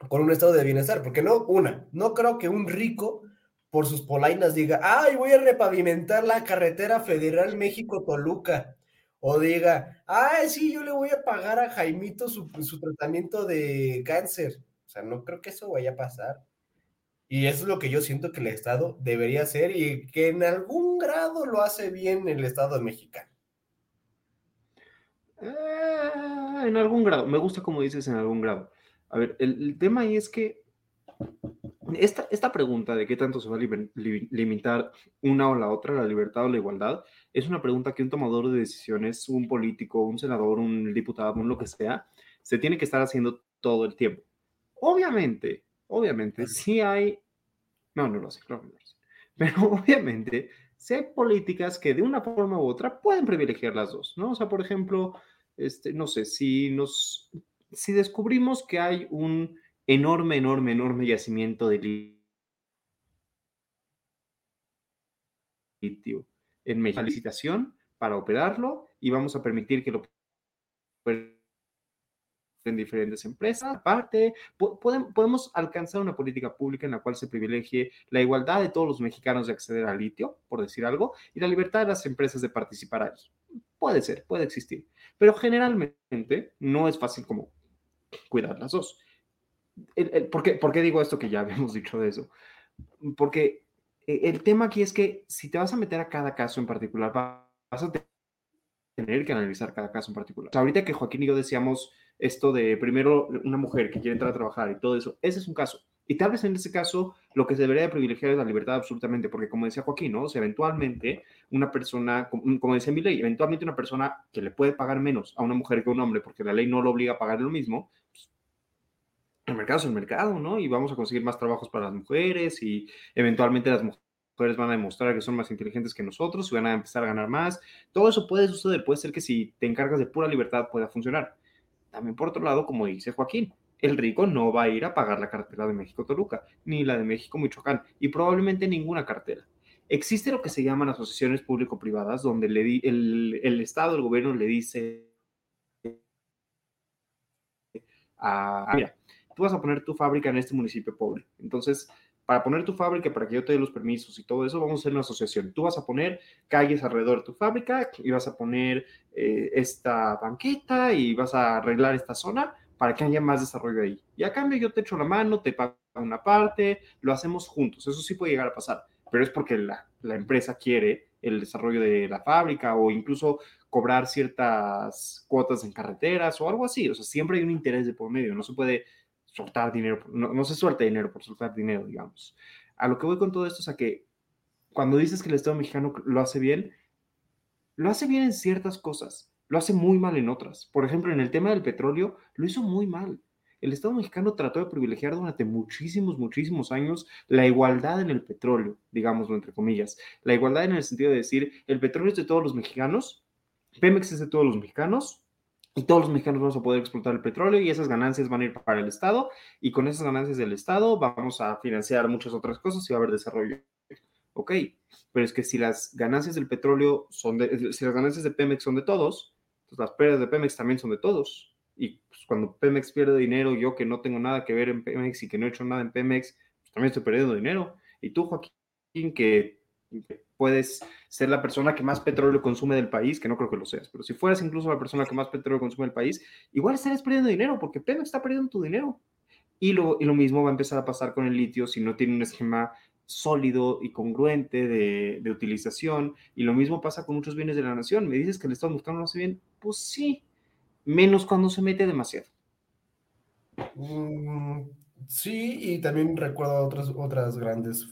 con un estado de bienestar, porque no, una, no creo que un rico por sus polainas diga, ay, voy a repavimentar la carretera federal México-Toluca, o diga, ay, sí, yo le voy a pagar a Jaimito su, su, tratamiento de cáncer. O sea, no creo que eso vaya a pasar. Y eso es lo que yo siento que el Estado debería hacer y que en algún grado lo hace bien el Estado mexicano. Eh, en algún grado, me gusta como dices en algún grado. A ver, el, el tema ahí es que esta, esta, pregunta de qué tanto se va a li li limitar una o la otra, la libertad o la igualdad, es una pregunta que un tomador de decisiones, un político, un senador, un diputado, un lo que sea, se tiene que estar haciendo todo el tiempo. Obviamente, obviamente, sí hay, no, no lo sé, claro, no lo sé, pero obviamente, hay políticas que de una forma u otra pueden privilegiar las dos, ¿no? O sea, por ejemplo, este, no sé, si nos, si descubrimos que hay un enorme, enorme, enorme yacimiento de litio en México. Licitación para operarlo y vamos a permitir que lo en diferentes empresas. Aparte, podemos alcanzar una política pública en la cual se privilegie la igualdad de todos los mexicanos de acceder al litio, por decir algo, y la libertad de las empresas de participar ahí. Puede ser, puede existir, pero generalmente no es fácil como cuidar las dos. El, el, ¿por, qué, ¿Por qué digo esto que ya habíamos dicho de eso? Porque el tema aquí es que si te vas a meter a cada caso en particular, vas a tener que analizar cada caso en particular. O sea, ahorita que Joaquín y yo decíamos, esto de primero una mujer que quiere entrar a trabajar y todo eso, ese es un caso. Y tal vez en ese caso lo que se debería de privilegiar es la libertad absolutamente, porque como decía Joaquín, ¿no? Eventualmente una persona, como decía mi ley, eventualmente una persona que le puede pagar menos a una mujer que a un hombre, porque la ley no lo obliga a pagar lo mismo, pues, el mercado es el mercado, ¿no? Y vamos a conseguir más trabajos para las mujeres y eventualmente las mujeres van a demostrar que son más inteligentes que nosotros y van a empezar a ganar más. Todo eso puede suceder, puede ser que si te encargas de pura libertad pueda funcionar. También por otro lado, como dice Joaquín, el rico no va a ir a pagar la cartera de México-Toluca, ni la de México-Michoacán, y probablemente ninguna cartera. Existe lo que se llaman asociaciones público-privadas, donde le el, el, Estado, el gobierno le dice a, mira, tú vas a poner tu fábrica en este municipio pobre. Entonces, para poner tu fábrica, para que yo te dé los permisos y todo eso, vamos a hacer una asociación. Tú vas a poner calles alrededor de tu fábrica y vas a poner eh, esta banqueta y vas a arreglar esta zona para que haya más desarrollo ahí. Y a cambio yo te echo la mano, te pago una parte, lo hacemos juntos. Eso sí puede llegar a pasar, pero es porque la, la empresa quiere el desarrollo de la fábrica o incluso cobrar ciertas cuotas en carreteras o algo así. O sea, siempre hay un interés de por medio. No se puede soltar dinero, no, no se suelta dinero por soltar dinero, digamos. A lo que voy con todo esto es a que cuando dices que el Estado mexicano lo hace bien, lo hace bien en ciertas cosas lo hace muy mal en otras. Por ejemplo, en el tema del petróleo, lo hizo muy mal. El Estado mexicano trató de privilegiar durante muchísimos, muchísimos años la igualdad en el petróleo, digámoslo entre comillas. La igualdad en el sentido de decir, el petróleo es de todos los mexicanos, Pemex es de todos los mexicanos, y todos los mexicanos vamos a poder explotar el petróleo y esas ganancias van a ir para el Estado y con esas ganancias del Estado vamos a financiar muchas otras cosas y va a haber desarrollo. Ok, pero es que si las ganancias del petróleo son de, si las ganancias de Pemex son de todos, pues, las pérdidas de Pemex también son de todos. Y pues, cuando Pemex pierde dinero, yo que no tengo nada que ver en Pemex y que no he hecho nada en Pemex, pues, también estoy perdiendo dinero. Y tú, Joaquín, que, puedes ser la persona que más petróleo consume del país, que no creo que lo seas, pero si fueras incluso la persona que más petróleo consume del país, igual estarías perdiendo dinero porque Pemex está perdiendo tu dinero. Y lo, y lo mismo va a empezar a pasar con el litio si no tiene un esquema sólido y congruente de, de, utilización. Y lo mismo pasa con muchos bienes de la nación. Me dices que el Estado mexicano no hace bien. Pues sí, menos cuando se mete demasiado. Mm, sí, y también recuerdo otras, otras grandes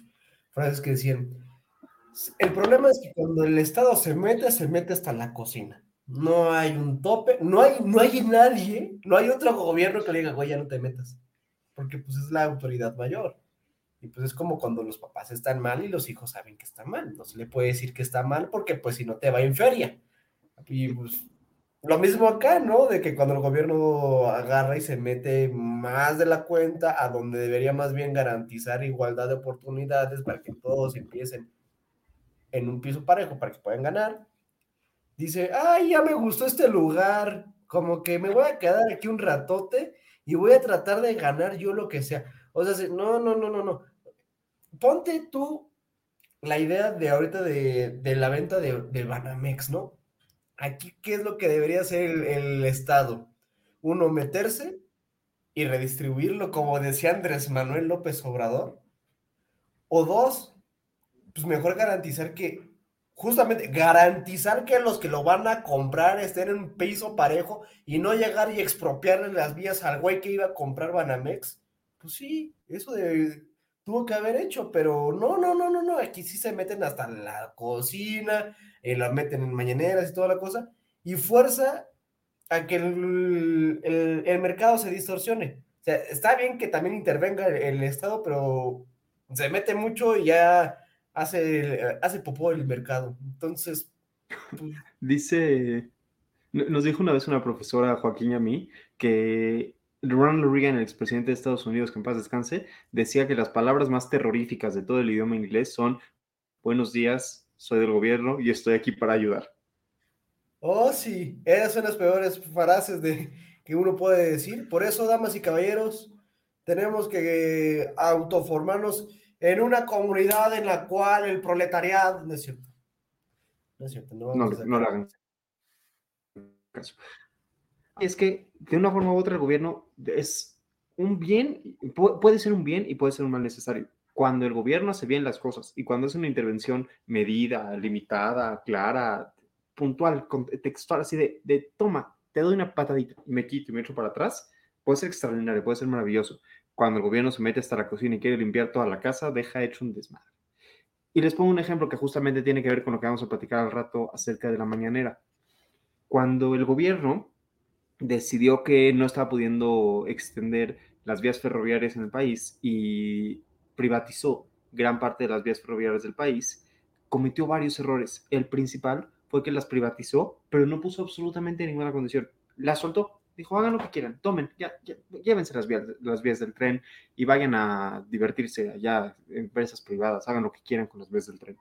frases que decían, el problema es que cuando el Estado se mete, se mete hasta la cocina. No hay un tope, no hay, no hay nadie, no hay otro gobierno que le diga, güey, ya no te metas, porque pues es la autoridad mayor. Y pues es como cuando los papás están mal y los hijos saben que está mal. No se le puede decir que está mal porque pues si no te va en feria. Y pues lo mismo acá, ¿no? De que cuando el gobierno agarra y se mete más de la cuenta a donde debería más bien garantizar igualdad de oportunidades para que todos empiecen en un piso parejo para que puedan ganar. Dice, ay, ya me gustó este lugar, como que me voy a quedar aquí un ratote y voy a tratar de ganar yo lo que sea. O sea, no, no, no, no, no ponte tú la idea de ahorita de, la venta de, Banamex, ¿no? Aquí, ¿qué es lo que debería hacer el, Estado? Uno, meterse y redistribuirlo, como decía Andrés Manuel López Obrador. O dos, pues mejor garantizar que, justamente, garantizar que los que lo van a comprar estén en un piso parejo y no llegar y expropiarle las vías al güey que iba a comprar Banamex. Pues sí, eso de tuvo que haber hecho, pero no, no, no, no, no, aquí sí se meten hasta la cocina, eh, la meten en mañaneras y toda la cosa, y fuerza a que el, mercado se distorsione. O sea, está bien que también intervenga el, Estado, pero se mete mucho y ya hace, hace popó el mercado. Entonces... Pues Dice, nos dijo una vez una profesora, Joaquín y a mí, que Ronald Reagan, el expresidente de Estados Unidos, que en paz descanse, decía que las palabras más terroríficas de todo el idioma inglés son buenos días, soy del gobierno y estoy aquí para ayudar. Oh, sí, esas son las peores frases de, que uno puede decir. Por eso, damas y caballeros, tenemos que autoformarnos en una comunidad en la cual el proletariado... No es cierto. No es cierto. No, no, no le hagan caso es que de una forma u otra el gobierno es un bien, puede ser un bien y puede ser un mal necesario. Cuando el gobierno hace bien las cosas y cuando es una intervención medida, limitada, clara, puntual, textual, así de, de toma, te doy una patadita y me quito y me echo para atrás, puede ser extraordinario, puede ser maravilloso. Cuando el gobierno se mete hasta la cocina y quiere limpiar toda la casa, deja hecho un desmadre. Y les pongo un ejemplo que justamente tiene que ver con lo que vamos a platicar al rato acerca de la mañanera. Cuando el gobierno decidió que no estaba pudiendo extender las vías ferroviarias en el país y privatizó gran parte de las vías ferroviarias del país, cometió varios errores. El principal fue que las privatizó, pero no puso absolutamente ninguna condición. Las soltó. Dijo, hagan lo que quieran, tomen, ya, llévense las vías, del tren y vayan a divertirse allá, empresas privadas, hagan lo que quieran con las vías del tren.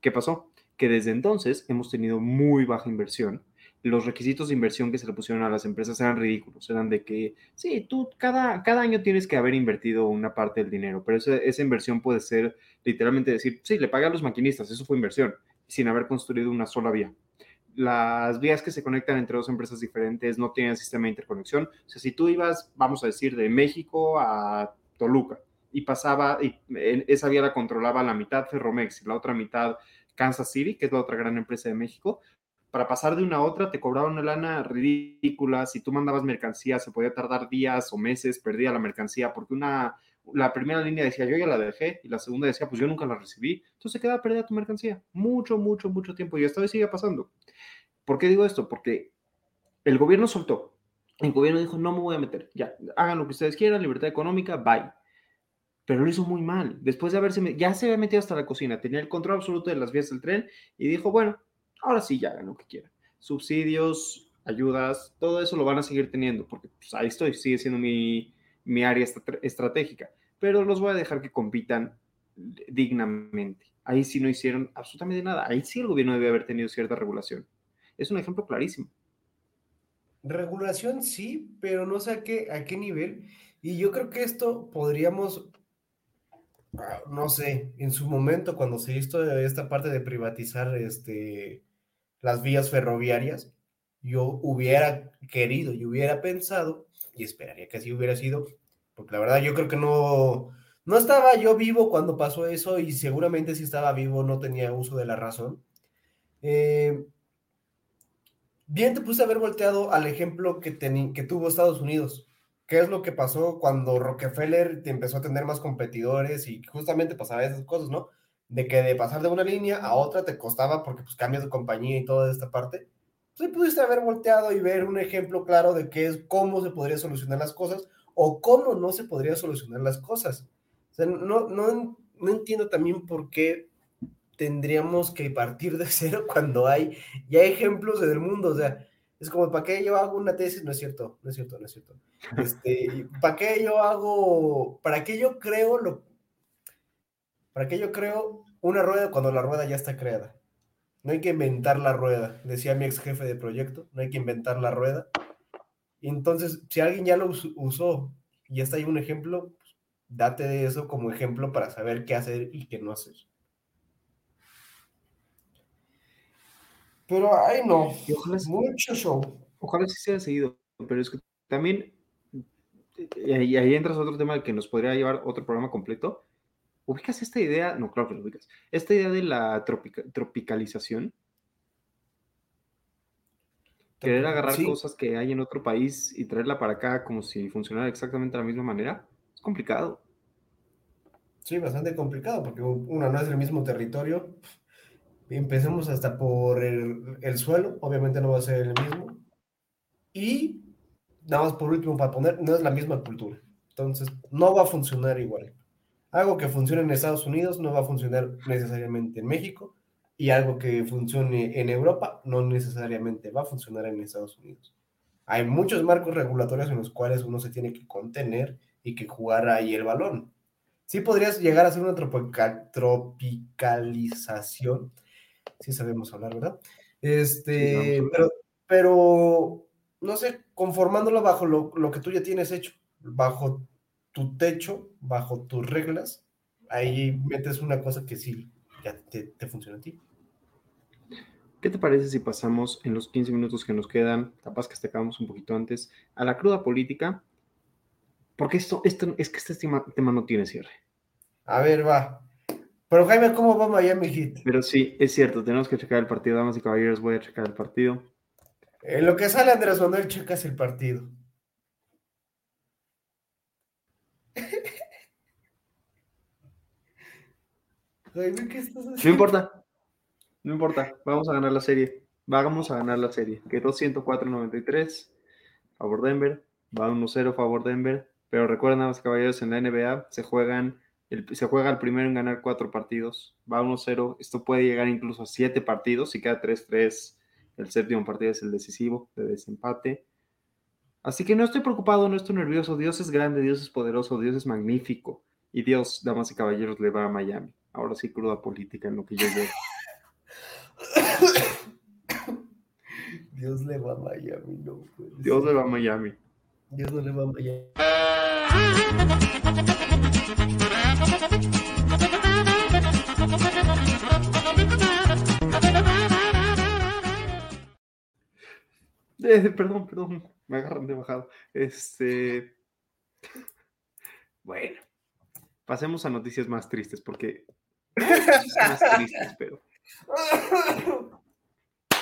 ¿Qué pasó? Que desde entonces hemos tenido muy baja inversión los requisitos de inversión que se le pusieron a las empresas eran ridículos, eran de que, sí, tú cada, cada año tienes que haber invertido una parte del dinero, pero esa, inversión puede ser literalmente decir, sí, le pagué a los maquinistas, eso fue inversión, sin haber construido una sola vía. Las vías que se conectan entre dos empresas diferentes no tienen sistema de interconexión. O sea, si tú ibas, vamos a decir, de México a Toluca y pasaba, y esa vía la controlaba la mitad Ferromex y la otra mitad Kansas City, que es la otra gran empresa de México, para pasar de una a otra te cobraban una lana ridícula. Si tú mandabas mercancía, se podía tardar días o meses, perdía la mercancía, porque una, la primera línea decía yo ya la dejé y la segunda decía pues yo nunca la recibí. Entonces quedaba perdida tu mercancía. Mucho, mucho, mucho tiempo. Y esta vez sigue pasando. ¿Por qué digo esto? Porque el gobierno soltó. El gobierno dijo, no me voy a meter. Ya, hagan lo que ustedes quieran, libertad económica, bye. Pero lo hizo muy mal. Después de haberse, ya se había metido hasta la cocina, tenía el control absoluto de las vías del tren y dijo, bueno, ahora sí ya hagan lo que quieran. Subsidios, ayudas, todo eso lo van a seguir teniendo, porque pues, ahí estoy, sigue siendo mi, mi área estratégica, pero los voy a dejar que compitan dignamente. Ahí sí no hicieron absolutamente nada. Ahí sí el gobierno debe haber tenido cierta regulación. Es un ejemplo clarísimo. Regulación sí, pero no sé a qué, a qué nivel. Y yo creo que esto podríamos, ah, no sé, en su momento cuando se hizo esta parte de privatizar este, las vías ferroviarias, yo hubiera querido y hubiera pensado, y esperaría que así hubiera sido, porque la verdad yo creo que no, no estaba yo vivo cuando pasó eso y seguramente si estaba vivo no tenía uso de la razón. Eh, bien te puse a haber volteado al ejemplo que, que tuvo Estados Unidos. ¿Qué es lo que pasó cuando Rockefeller empezó a tener más competidores y justamente pasaba esas cosas, ¿no? de que de pasar de una línea a otra te costaba porque pues cambias de compañía y toda esta parte, pues pudiste haber volteado y ver un ejemplo claro de qué es, cómo se podría solucionar las cosas o cómo no se podría solucionar las cosas. O sea, no, no, no entiendo también por qué tendríamos que partir de cero cuando hay ya ejemplos en el mundo, o sea, es como, ¿para qué yo hago una tesis? No es cierto, no es cierto, no es cierto. Este, ¿Para qué yo hago, para qué yo creo lo, ¿Para qué yo creo una rueda cuando la rueda ya está creada? No hay que inventar la rueda, decía mi ex jefe de proyecto, no hay que inventar la rueda. Entonces, si alguien ya lo usó y está ahí un ejemplo, pues, date de eso como ejemplo para saber qué hacer y qué no hacer. Pero, ay no, mucho show. Ojalá sí se haya seguido, pero es que también, y ahí, ahí entras otro tema que nos podría llevar otro programa completo, ¿Ubicas esta idea? No, claro que lo ubicas. Esta idea de la tropicalización. Querer agarrar cosas que hay en otro país y traerla para acá como si funcionara exactamente de la misma manera. Es complicado. Sí, bastante complicado, porque una no es el mismo territorio. Empecemos hasta por el, el suelo, obviamente no va a ser el mismo. Y nada más por último, para poner, no es la misma cultura. Entonces, no va a funcionar igual. Algo que funcione en Estados Unidos no va a funcionar necesariamente en México y algo que funcione en Europa no necesariamente va a funcionar en Estados Unidos. Hay muchos marcos regulatorios en los cuales uno se tiene que contener y que jugar ahí el balón. Sí podrías llegar a hacer una tropicalización, sí sabemos hablar, ¿verdad? Este, pero, pero, no sé, conformándolo bajo lo, lo que tú ya tienes hecho, bajo tu techo, bajo tus reglas, ahí metes una cosa que sí, ya te, funciona a ti. ¿Qué te parece si pasamos en los 15 minutos que nos quedan, capaz que te acabamos un poquito antes, a la cruda política? Porque esto, esto es que este tema, no tiene cierre. A ver, va. Pero Jaime, ¿cómo va Miami Heat? Pero sí, es cierto, tenemos que checar el partido, damas y caballeros, voy a checar el partido. En lo que sale Andrés Manuel, checas el partido. Jaime, ¿qué estás haciendo? No importa. No importa. Vamos a ganar la serie. Vamos a ganar la serie. Quedó 104-93. Favor Denver. Va 1-0 favor Denver. Pero recuerden, y caballeros, en la NBA se juegan. El, se juega el primero en ganar cuatro partidos. Va 1-0. Esto puede llegar incluso a siete partidos. Si queda 3-3, el séptimo partido es el decisivo de desempate. Así que no estoy preocupado, no estoy nervioso. Dios es grande, Dios es poderoso, Dios es magnífico. Y Dios, damas y caballeros, le va a Miami. Ahora sí, cruda política en lo que yo veo. Dios le va a Miami, no puede Dios le va a Miami. Dios no le va a Miami. Eh, perdón, perdón, me agarran de bajado. Este. Bueno, pasemos a noticias más tristes, porque. noticias más tristes, pero.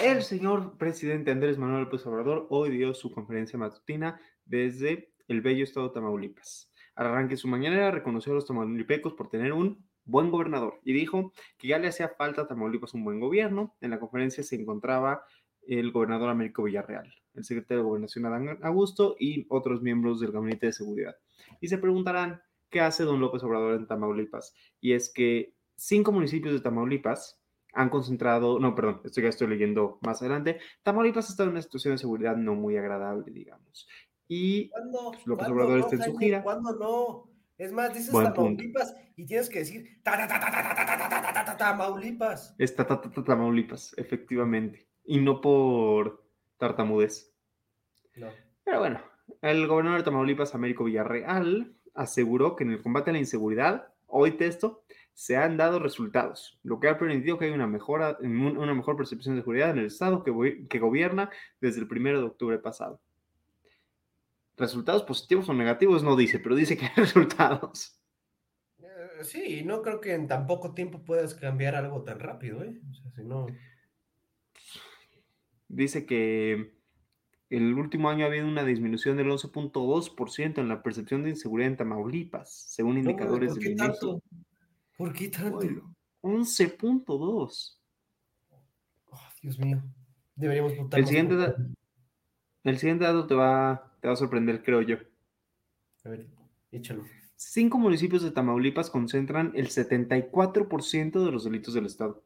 El señor presidente Andrés Manuel López Obrador hoy dio su conferencia matutina desde el bello estado de Tamaulipas. Al arranque su mañanera reconoció a los tamaulipecos por tener un buen gobernador y dijo que ya le hacía falta a Tamaulipas un buen gobierno. En la conferencia se encontraba el gobernador Américo Villarreal, el secretario de Gobernación Adán Augusto y otros miembros del Gabinete de Seguridad. Y se preguntarán, ¿qué hace don López Obrador en Tamaulipas? Y es que cinco municipios de Tamaulipas han concentrado, no, perdón, esto ya estoy leyendo más adelante, Tamaulipas ha estado en una situación de seguridad no muy agradable, digamos. Y pues, López Obrador no, está en su gira. ¿Cuándo no? Es más, dices Buen Tamaulipas punto. y tienes que decir Tamaulipas. Es ta, ta, ta, Tamaulipas, efectivamente. Y no por tartamudez. No. Pero bueno, el gobernador de Tamaulipas, Américo Villarreal, aseguró que en el combate a la inseguridad, hoy texto, se han dado resultados, lo que ha permitido que haya una, mejora, un- una mejor percepción de seguridad en el Estado que, go- que gobierna desde el 1 de octubre pasado. Resultados positivos o negativos no dice, pero dice que hay resultados. Eh, Sí, no creo que en tan poco tiempo puedas cambiar algo tan rápido, ¿eh? O sea, si no. Dice que el último año ha habido una disminución del 11.2% en la percepción de inseguridad en Tamaulipas, según indicadores ¿Por del INEGI. ¿Por qué tanto? Oilo, 11.2. Oh, Dios mío. Deberíamos votar. El siguiente, da- el siguiente dato te va, te va a sorprender, creo yo. A ver, échalo. Cinco municipios de Tamaulipas concentran el 74% de los delitos del Estado.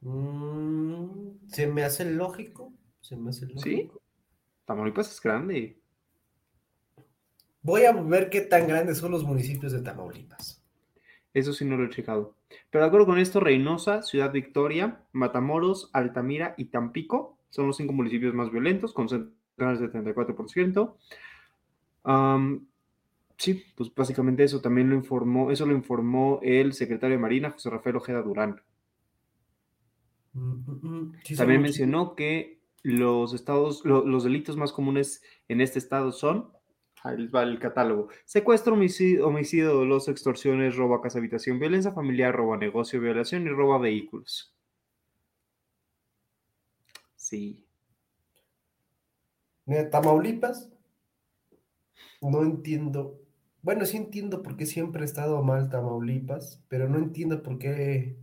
Mm, se me hace lógico. Se me hace ¿Sí? lógico. Tamaulipas es grande. Voy a ver qué tan grandes son los municipios de Tamaulipas. Eso sí no lo he checado. Pero de acuerdo con esto, Reynosa, Ciudad Victoria, Matamoros, Altamira y Tampico son los cinco municipios más violentos, concentran el 74%. Am, sí, pues básicamente eso también lo informó, eso lo informó el secretario de Marina, José Rafael Ojeda Durán. Mm, mm, mm. Sí También mencionó que los estados, lo- los delitos más comunes en este estado son, ahí les va el catálogo, secuestro, homicidio, homicidio, doloso, extorsiones, robo a casa habitación, violencia familiar, robo a negocio, violación y robo a vehículos. Sí. Mira, Tamaulipas, no entiendo. Bueno, sí entiendo por qué siempre ha estado mal Tamaulipas, pero no entiendo por qué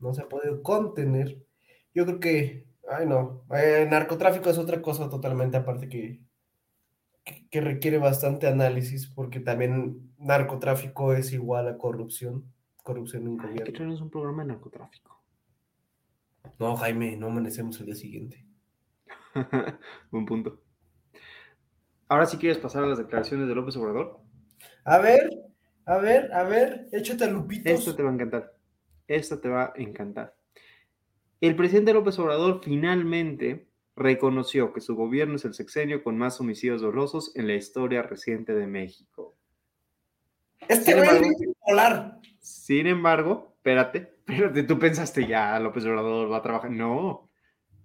no se ha podido contener. Yo creo que, ay no, eh, narcotráfico es otra cosa totalmente aparte que, que, requiere bastante análisis, porque también narcotráfico es igual a corrupción, corrupción en Hay que gobierno. traernos un programa de narcotráfico. No, Jaime, no amanecemos el día siguiente. Buen punto. Ahora sí quieres pasar a las declaraciones de López Obrador. A ver, a ver, a ver, échate lupitos. Esta te va a encantar. Esta te va a encantar. El presidente López Obrador finalmente reconoció que su gobierno es el sexenio con más homicidios dolosos en la historia reciente de México. Este Sin embargo- bipolar. Sin embargo, espérate, espérate, tú pensaste ya López Obrador va a trabajar. No.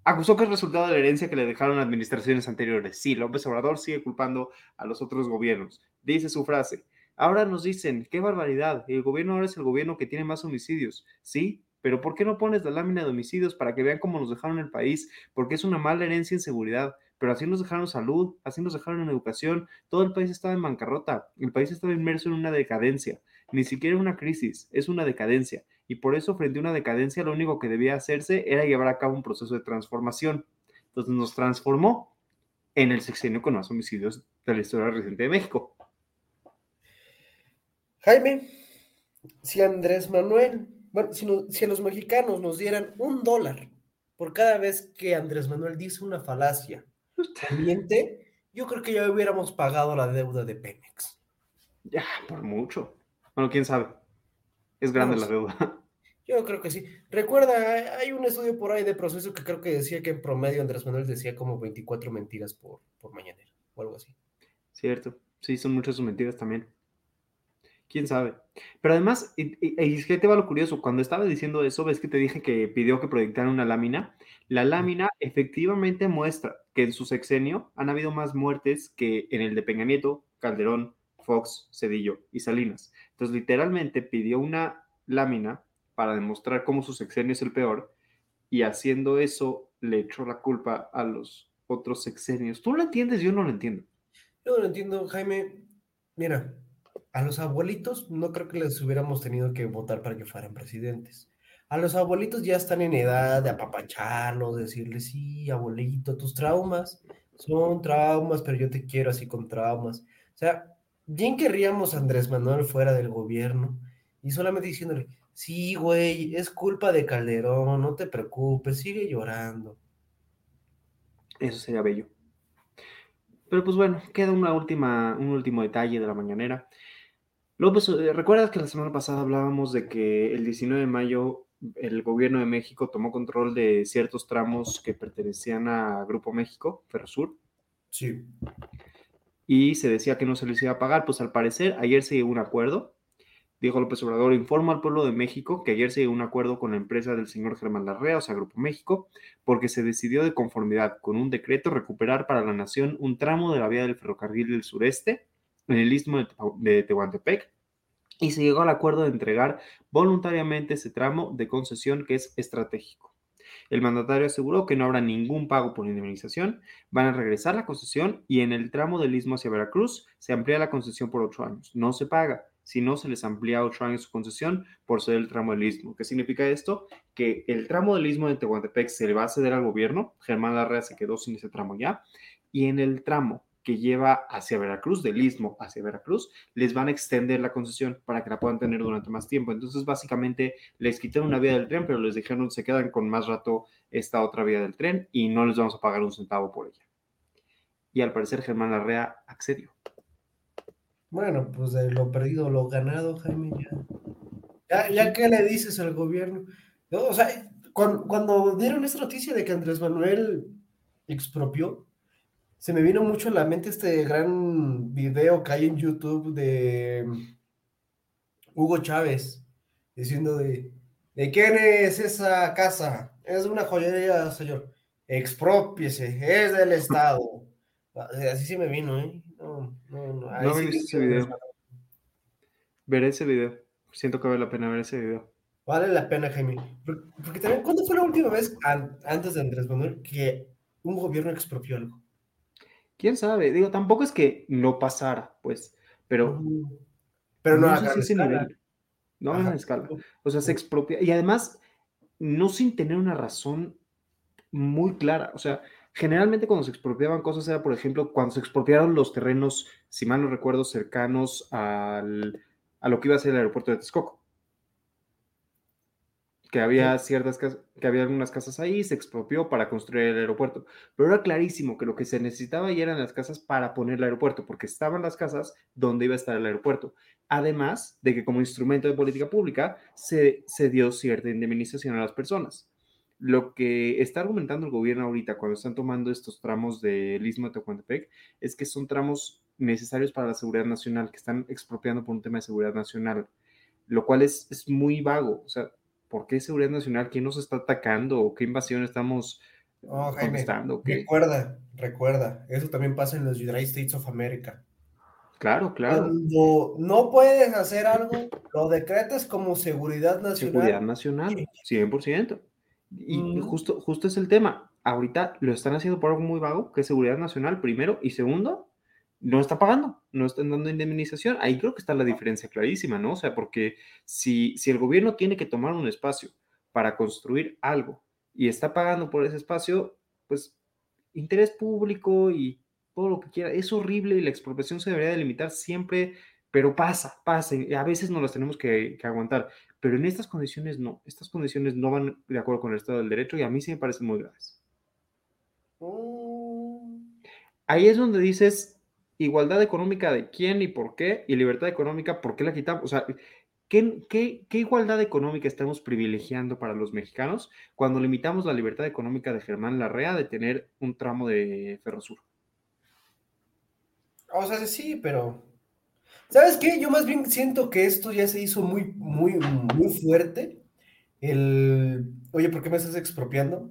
Acusó que es resultado de la herencia que le dejaron administraciones anteriores. Sí, López Obrador sigue culpando a los otros gobiernos. Dice su frase. Ahora nos dicen, qué barbaridad, el gobierno ahora es el gobierno que tiene más homicidios. Sí, pero ¿por qué no pones la lámina de homicidios para que vean cómo nos dejaron el país? Porque es una mala herencia en seguridad, pero así nos dejaron salud, así nos dejaron en educación, todo el país estaba en bancarrota, el país estaba inmerso en una decadencia, ni siquiera una crisis, es una decadencia, y por eso frente a una decadencia lo único que debía hacerse era llevar a cabo un proceso de transformación. Entonces nos transformó en el sexenio con más homicidios de la historia reciente de México. Jaime, si Andrés Manuel, bueno, si, no- si a los mexicanos nos dieran un dólar por cada vez que Andrés Manuel dice una falacia miente, yo creo que ya hubiéramos pagado la deuda de Pemex. Ya, por mucho. Bueno, quién sabe. Es grande la deuda. Yo creo que sí. Recuerda, hay- hay un estudio por ahí de proceso que creo que decía que en promedio Andrés Manuel decía como 24 mentiras por, por mañanera o algo así. Cierto. Sí, son muchas sus mentiras también. Quién sabe. Pero además, y, y- y es que te va lo curioso, cuando estaba diciendo eso, ves que te dije que pidió que proyectaran una lámina. La lámina efectivamente muestra que en su sexenio han habido más muertes que en el de Peña Nieto, Calderón, Fox, Cedillo y Salinas. Entonces, literalmente pidió una lámina para demostrar cómo su sexenio es el peor y haciendo eso le echó la culpa a los otros sexenios. ¿Tú lo entiendes? Yo no lo entiendo. Yo no lo entiendo, Jaime. Mira, a los abuelitos no creo que les hubiéramos tenido que votar para que fueran presidentes. A los abuelitos ya están en edad de apapacharlos, decirles, sí, abuelito, tus traumas son traumas, pero yo te quiero así con traumas. O sea, bien querríamos a Andrés Manuel fuera del gobierno y solamente diciéndole, sí, güey, es culpa de Calderón, no te preocupes, sigue llorando. Eso sería bello. Pero pues bueno, queda una última, un último detalle de la mañanera. López, eh, ¿recuerdas que la semana pasada hablábamos de que el 19 de mayo el gobierno de México tomó control de ciertos tramos que pertenecían a Grupo México, Ferrosur, Sí. y se decía que no se les iba a pagar? Pues al parecer ayer se llegó un acuerdo. Dijo López Obrador, informa al pueblo de México que ayer se llegó un acuerdo con la empresa del señor Germán Larrea, o sea, Grupo México, porque se decidió de conformidad con un decreto recuperar para la nación un tramo de la vía del ferrocarril del sureste en el istmo de, Tehuantepec y se llegó al acuerdo de entregar voluntariamente ese tramo de concesión que es estratégico. El mandatario aseguró que no habrá ningún pago por indemnización, van a regresar la concesión y en el tramo del istmo hacia Veracruz se amplía la concesión por ocho años. No se paga, sino se les amplía ocho años su concesión por ser el tramo del istmo. ¿Qué significa esto? Que el tramo del istmo de Tehuantepec se le va a ceder al gobierno, Germán Larrea se quedó sin ese tramo ya, y en el tramo que lleva hacia Veracruz, del istmo hacia Veracruz, les van a extender la concesión para que la puedan tener durante más tiempo. Entonces, básicamente, les quitaron una vía del tren, pero les dijeron se quedan con más rato esta otra vía del tren y no les vamos a pagar un centavo por ella. Y al parecer Germán Larrea accedió. Bueno, pues de lo perdido, lo ganado, Jaime, ya. Ya, que le dices al gobierno. No, o sea, cuando dieron esta noticia de que Andrés Manuel expropió, se me vino mucho a la mente este gran video que hay en YouTube de Hugo Chávez diciendo de, ¿de quién es esa casa? Es una joyería, señor. Expropiese, es del Estado. Así se me vino, ¿eh? No, no, no. ahí No sí visto ese video. Veré ese video. Siento que vale la pena ver ese video. Vale la pena, Jaime. Por- Porque también, ¿cuándo fue la última vez an- antes de Andrés Manuel que un gobierno expropió algo? ¿Quién sabe? Digo, tampoco es que no pasara, pues, pero. Pero no, a sé gran si ese nivel. No a gran escala. O sea, se expropia. Y además, no sin tener una razón muy clara. O sea, generalmente cuando se expropiaban cosas era, por ejemplo, cuando se expropiaron los terrenos, si mal no recuerdo, cercanos al, a lo que iba a ser el aeropuerto de Texcoco. Que había ciertas que había algunas casas ahí, se expropió para construir el aeropuerto. Pero era clarísimo que lo que se necesitaba ya eran las casas para poner el aeropuerto, porque estaban las casas donde iba a estar el aeropuerto. Además de que como instrumento de política pública se, se dio cierta indemnización a las personas. Lo que está argumentando el gobierno ahorita cuando están tomando estos tramos del Istmo de Tehuantepec es que son tramos necesarios para la seguridad nacional, que están expropiando por un tema de seguridad nacional, lo cual es, es muy vago. O sea, ¿por qué seguridad nacional? ¿Quién nos está atacando? ¿O qué invasión estamos Jaime, contestando? Recuerda, recuerda, eso también pasa en los United States of America. Claro, claro. Cuando no puedes hacer algo, lo decretas como seguridad nacional. Seguridad nacional, 100%. Y Mm. justo, justo es el tema. Ahorita lo están haciendo por algo muy vago, que es seguridad nacional, primero. Y segundo, no está pagando, no están dando indemnización. Ahí creo que está la diferencia clarísima, ¿no? O sea, porque si, si el gobierno tiene que tomar un espacio para construir algo y está pagando por ese espacio, pues interés público y todo lo que quiera, es horrible y la expropiación se debería delimitar siempre, pero pasa, pasa, y a veces no las tenemos que, que aguantar, pero en estas condiciones no, estas condiciones no van de acuerdo con el Estado del Derecho y a mí sí me parecen muy graves. Mm, Ahí es donde dices igualdad económica de quién y por qué, y libertad económica, ¿por qué la quitamos? O sea, ¿qué, qué, qué igualdad económica estamos privilegiando para los mexicanos cuando limitamos la libertad económica de Germán Larrea de tener un tramo de Ferrosur? O sea, sí, pero. ¿Sabes qué? Yo más bien siento que esto ya se hizo muy, muy, muy fuerte. El. Oye, ¿por qué me estás expropiando?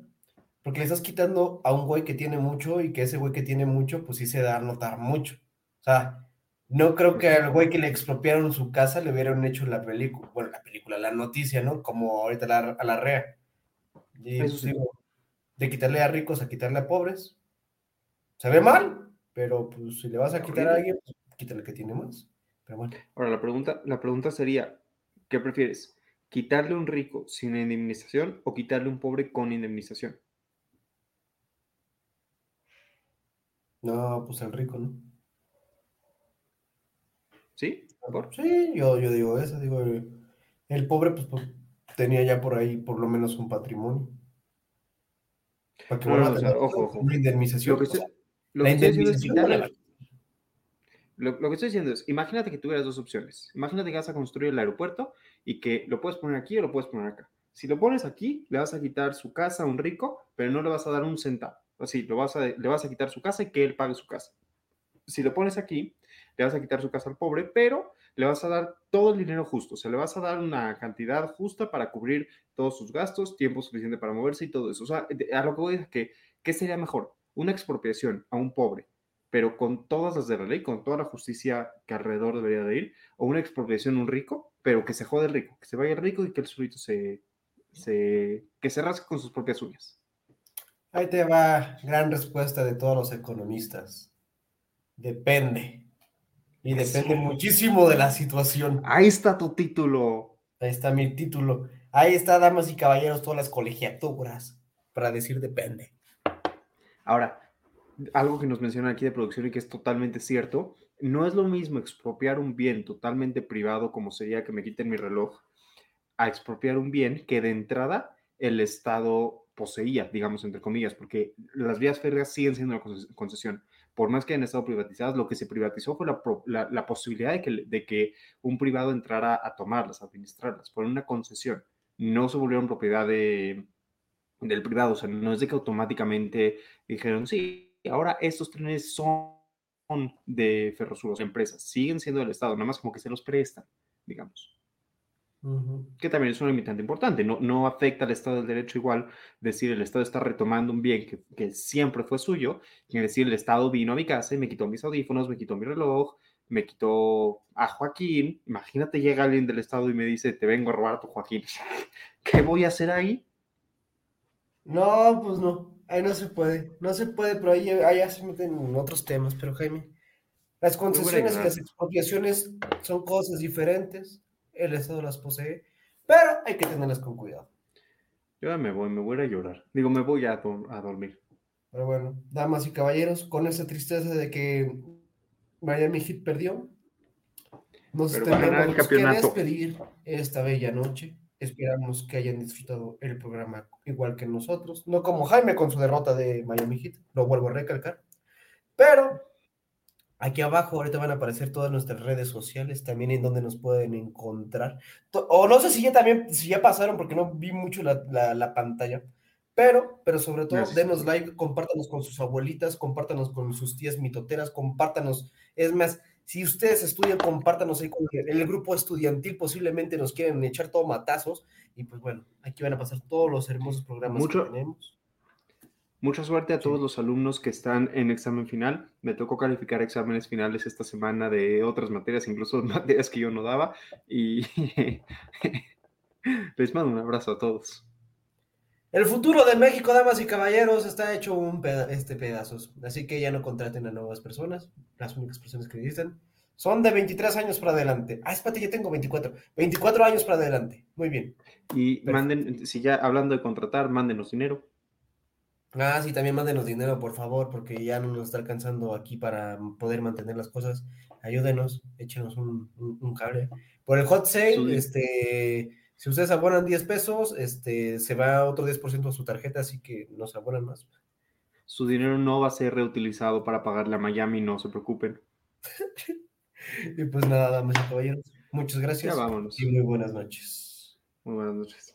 Porque le estás quitando a un güey que tiene mucho y que ese güey que tiene mucho, pues sí se da a notar mucho. O sea, no creo que al güey que le expropiaron su casa le hubieran hecho la película, bueno, la película, la noticia, ¿no? Como ahorita la, a la REA. Y, Eso pues, digo, de quitarle a ricos a quitarle a pobres. Se ve mal, pero pues si le vas a quitar a alguien, pues quítale que tiene más. Pero bueno. Ahora, la pregunta, la pregunta sería, ¿qué prefieres? ¿Quitarle a un rico sin indemnización o quitarle a un pobre con indemnización? No, pues el rico, ¿no? ¿Sí? ¿Por? Sí, yo, yo digo eso, digo, el, el pobre pues, pues, tenía ya por ahí por lo menos un patrimonio. Para que No, vuelva no, a o sea, tener ojo, ojo. una indemnización. Lo que estoy, sea, lo la que estoy diciendo es indemnización no quitarle... la- Lo, lo que estoy diciendo es, imagínate que tuvieras dos opciones. Imagínate que vas a construir el aeropuerto y que lo puedes poner aquí o lo puedes poner acá. Si lo pones aquí, le vas a quitar su casa a un rico, pero no le vas a dar un centavo. Así, lo vas a, le vas a quitar su casa y que él pague su casa. Si lo pones aquí, le vas a quitar su casa al pobre, pero le vas a dar todo el dinero justo. O sea, le vas a dar una cantidad justa para cubrir todos sus gastos, tiempo suficiente para moverse y todo eso. O sea, a lo que voy es que, ¿qué sería mejor? Una expropiación a un pobre pero con todas las de la ley, con toda la justicia que alrededor debería de ir, o una expropiación a un rico, pero que se jode el rico, que se vaya el rico y que el solito se, se, que se rasque con sus propias uñas. Ahí te va gran respuesta de todos los economistas. Depende. Y depende muchísimo de la situación. Ahí está tu título. Ahí está mi título. Ahí está, damas y caballeros, todas las colegiaturas para decir depende. Ahora, algo que nos mencionan aquí de producción y que es totalmente cierto, no es lo mismo expropiar un bien totalmente privado, como sería que me quiten mi reloj, a expropiar un bien que de entrada el Estado poseía, digamos, entre comillas, porque las vías férreas siguen siendo una conces- concesión. Por más que hayan estado privatizadas, lo que se privatizó fue la, la- la posibilidad de que, de que un privado entrara a tomarlas, a administrarlas, por una concesión. No se volvieron propiedad de, del privado, o sea, no es de que automáticamente dijeron, sí, ahora estos trenes son de Ferrosur, o empresas, siguen siendo del Estado, nada más como que se los prestan, digamos. Que también es un limitante importante. No, no afecta al Estado del Derecho igual decir el Estado está retomando un bien que, que siempre fue suyo, que decir el Estado vino a mi casa y me quitó mis audífonos, me quitó mi reloj, me quitó a Joaquín. Imagínate llega alguien del Estado y me dice, te vengo a robar a tu Joaquín. ¿Qué voy a hacer ahí? No, pues no. Ahí no se puede. No se puede, pero ahí, ahí ya se meten en otros temas. Pero Jaime, las concesiones y las expropiaciones son cosas diferentes. El Estado las posee, pero hay que tenerlas con cuidado. Yo ya me voy, me voy a llorar. Digo, me voy a, do- a dormir. Pero bueno, damas y caballeros, con esa tristeza de que Miami Heat perdió, nos Pero el tenemos que despedir esta bella noche. Esperamos que hayan disfrutado el programa igual que nosotros, no como Jaime con su derrota de Miami Heat, lo vuelvo a recalcar. Pero aquí abajo ahorita van a aparecer todas nuestras redes sociales, también en donde nos pueden encontrar. O no sé si ya también, si ya pasaron, porque no vi mucho la, la- la pantalla. Pero, pero sobre todo, Gracias. denos like, compártanos con sus abuelitas, compártanos con sus tías mitoteras, compártanos. Es más, si ustedes estudian, compártanos ahí con el, el grupo estudiantil, posiblemente nos quieren echar todo matazos. Y pues bueno, aquí van a pasar todos los hermosos programas Mucho- que tenemos. Mucha suerte a todos los alumnos que están en examen final. Me tocó calificar exámenes finales esta semana de otras materias, incluso materias que yo no daba. Y les mando un abrazo a todos. El futuro de México, damas y caballeros, está hecho un peda este pedazos. Así que ya no contraten a nuevas personas. Las únicas personas que necesitan son de 23 años para adelante. Ah, espérate, ya tengo 24. 24 años para adelante. Muy bien. Y manden, si ya hablando de contratar, mándenos dinero. Ah, sí, también mándenos dinero, por favor, porque ya no nos está alcanzando aquí para poder mantener las cosas. Ayúdenos, échenos un, un, un cable. Por el hot sale, sí. este, si ustedes abonan 10 pesos, este, se va otro 10% a su tarjeta, así que nos abonan más. Su dinero no va a ser reutilizado para pagarle a Miami, no se preocupen. y pues nada, damas y caballeros, muchas gracias. Ya vámonos. Y muy buenas noches. Muy buenas noches.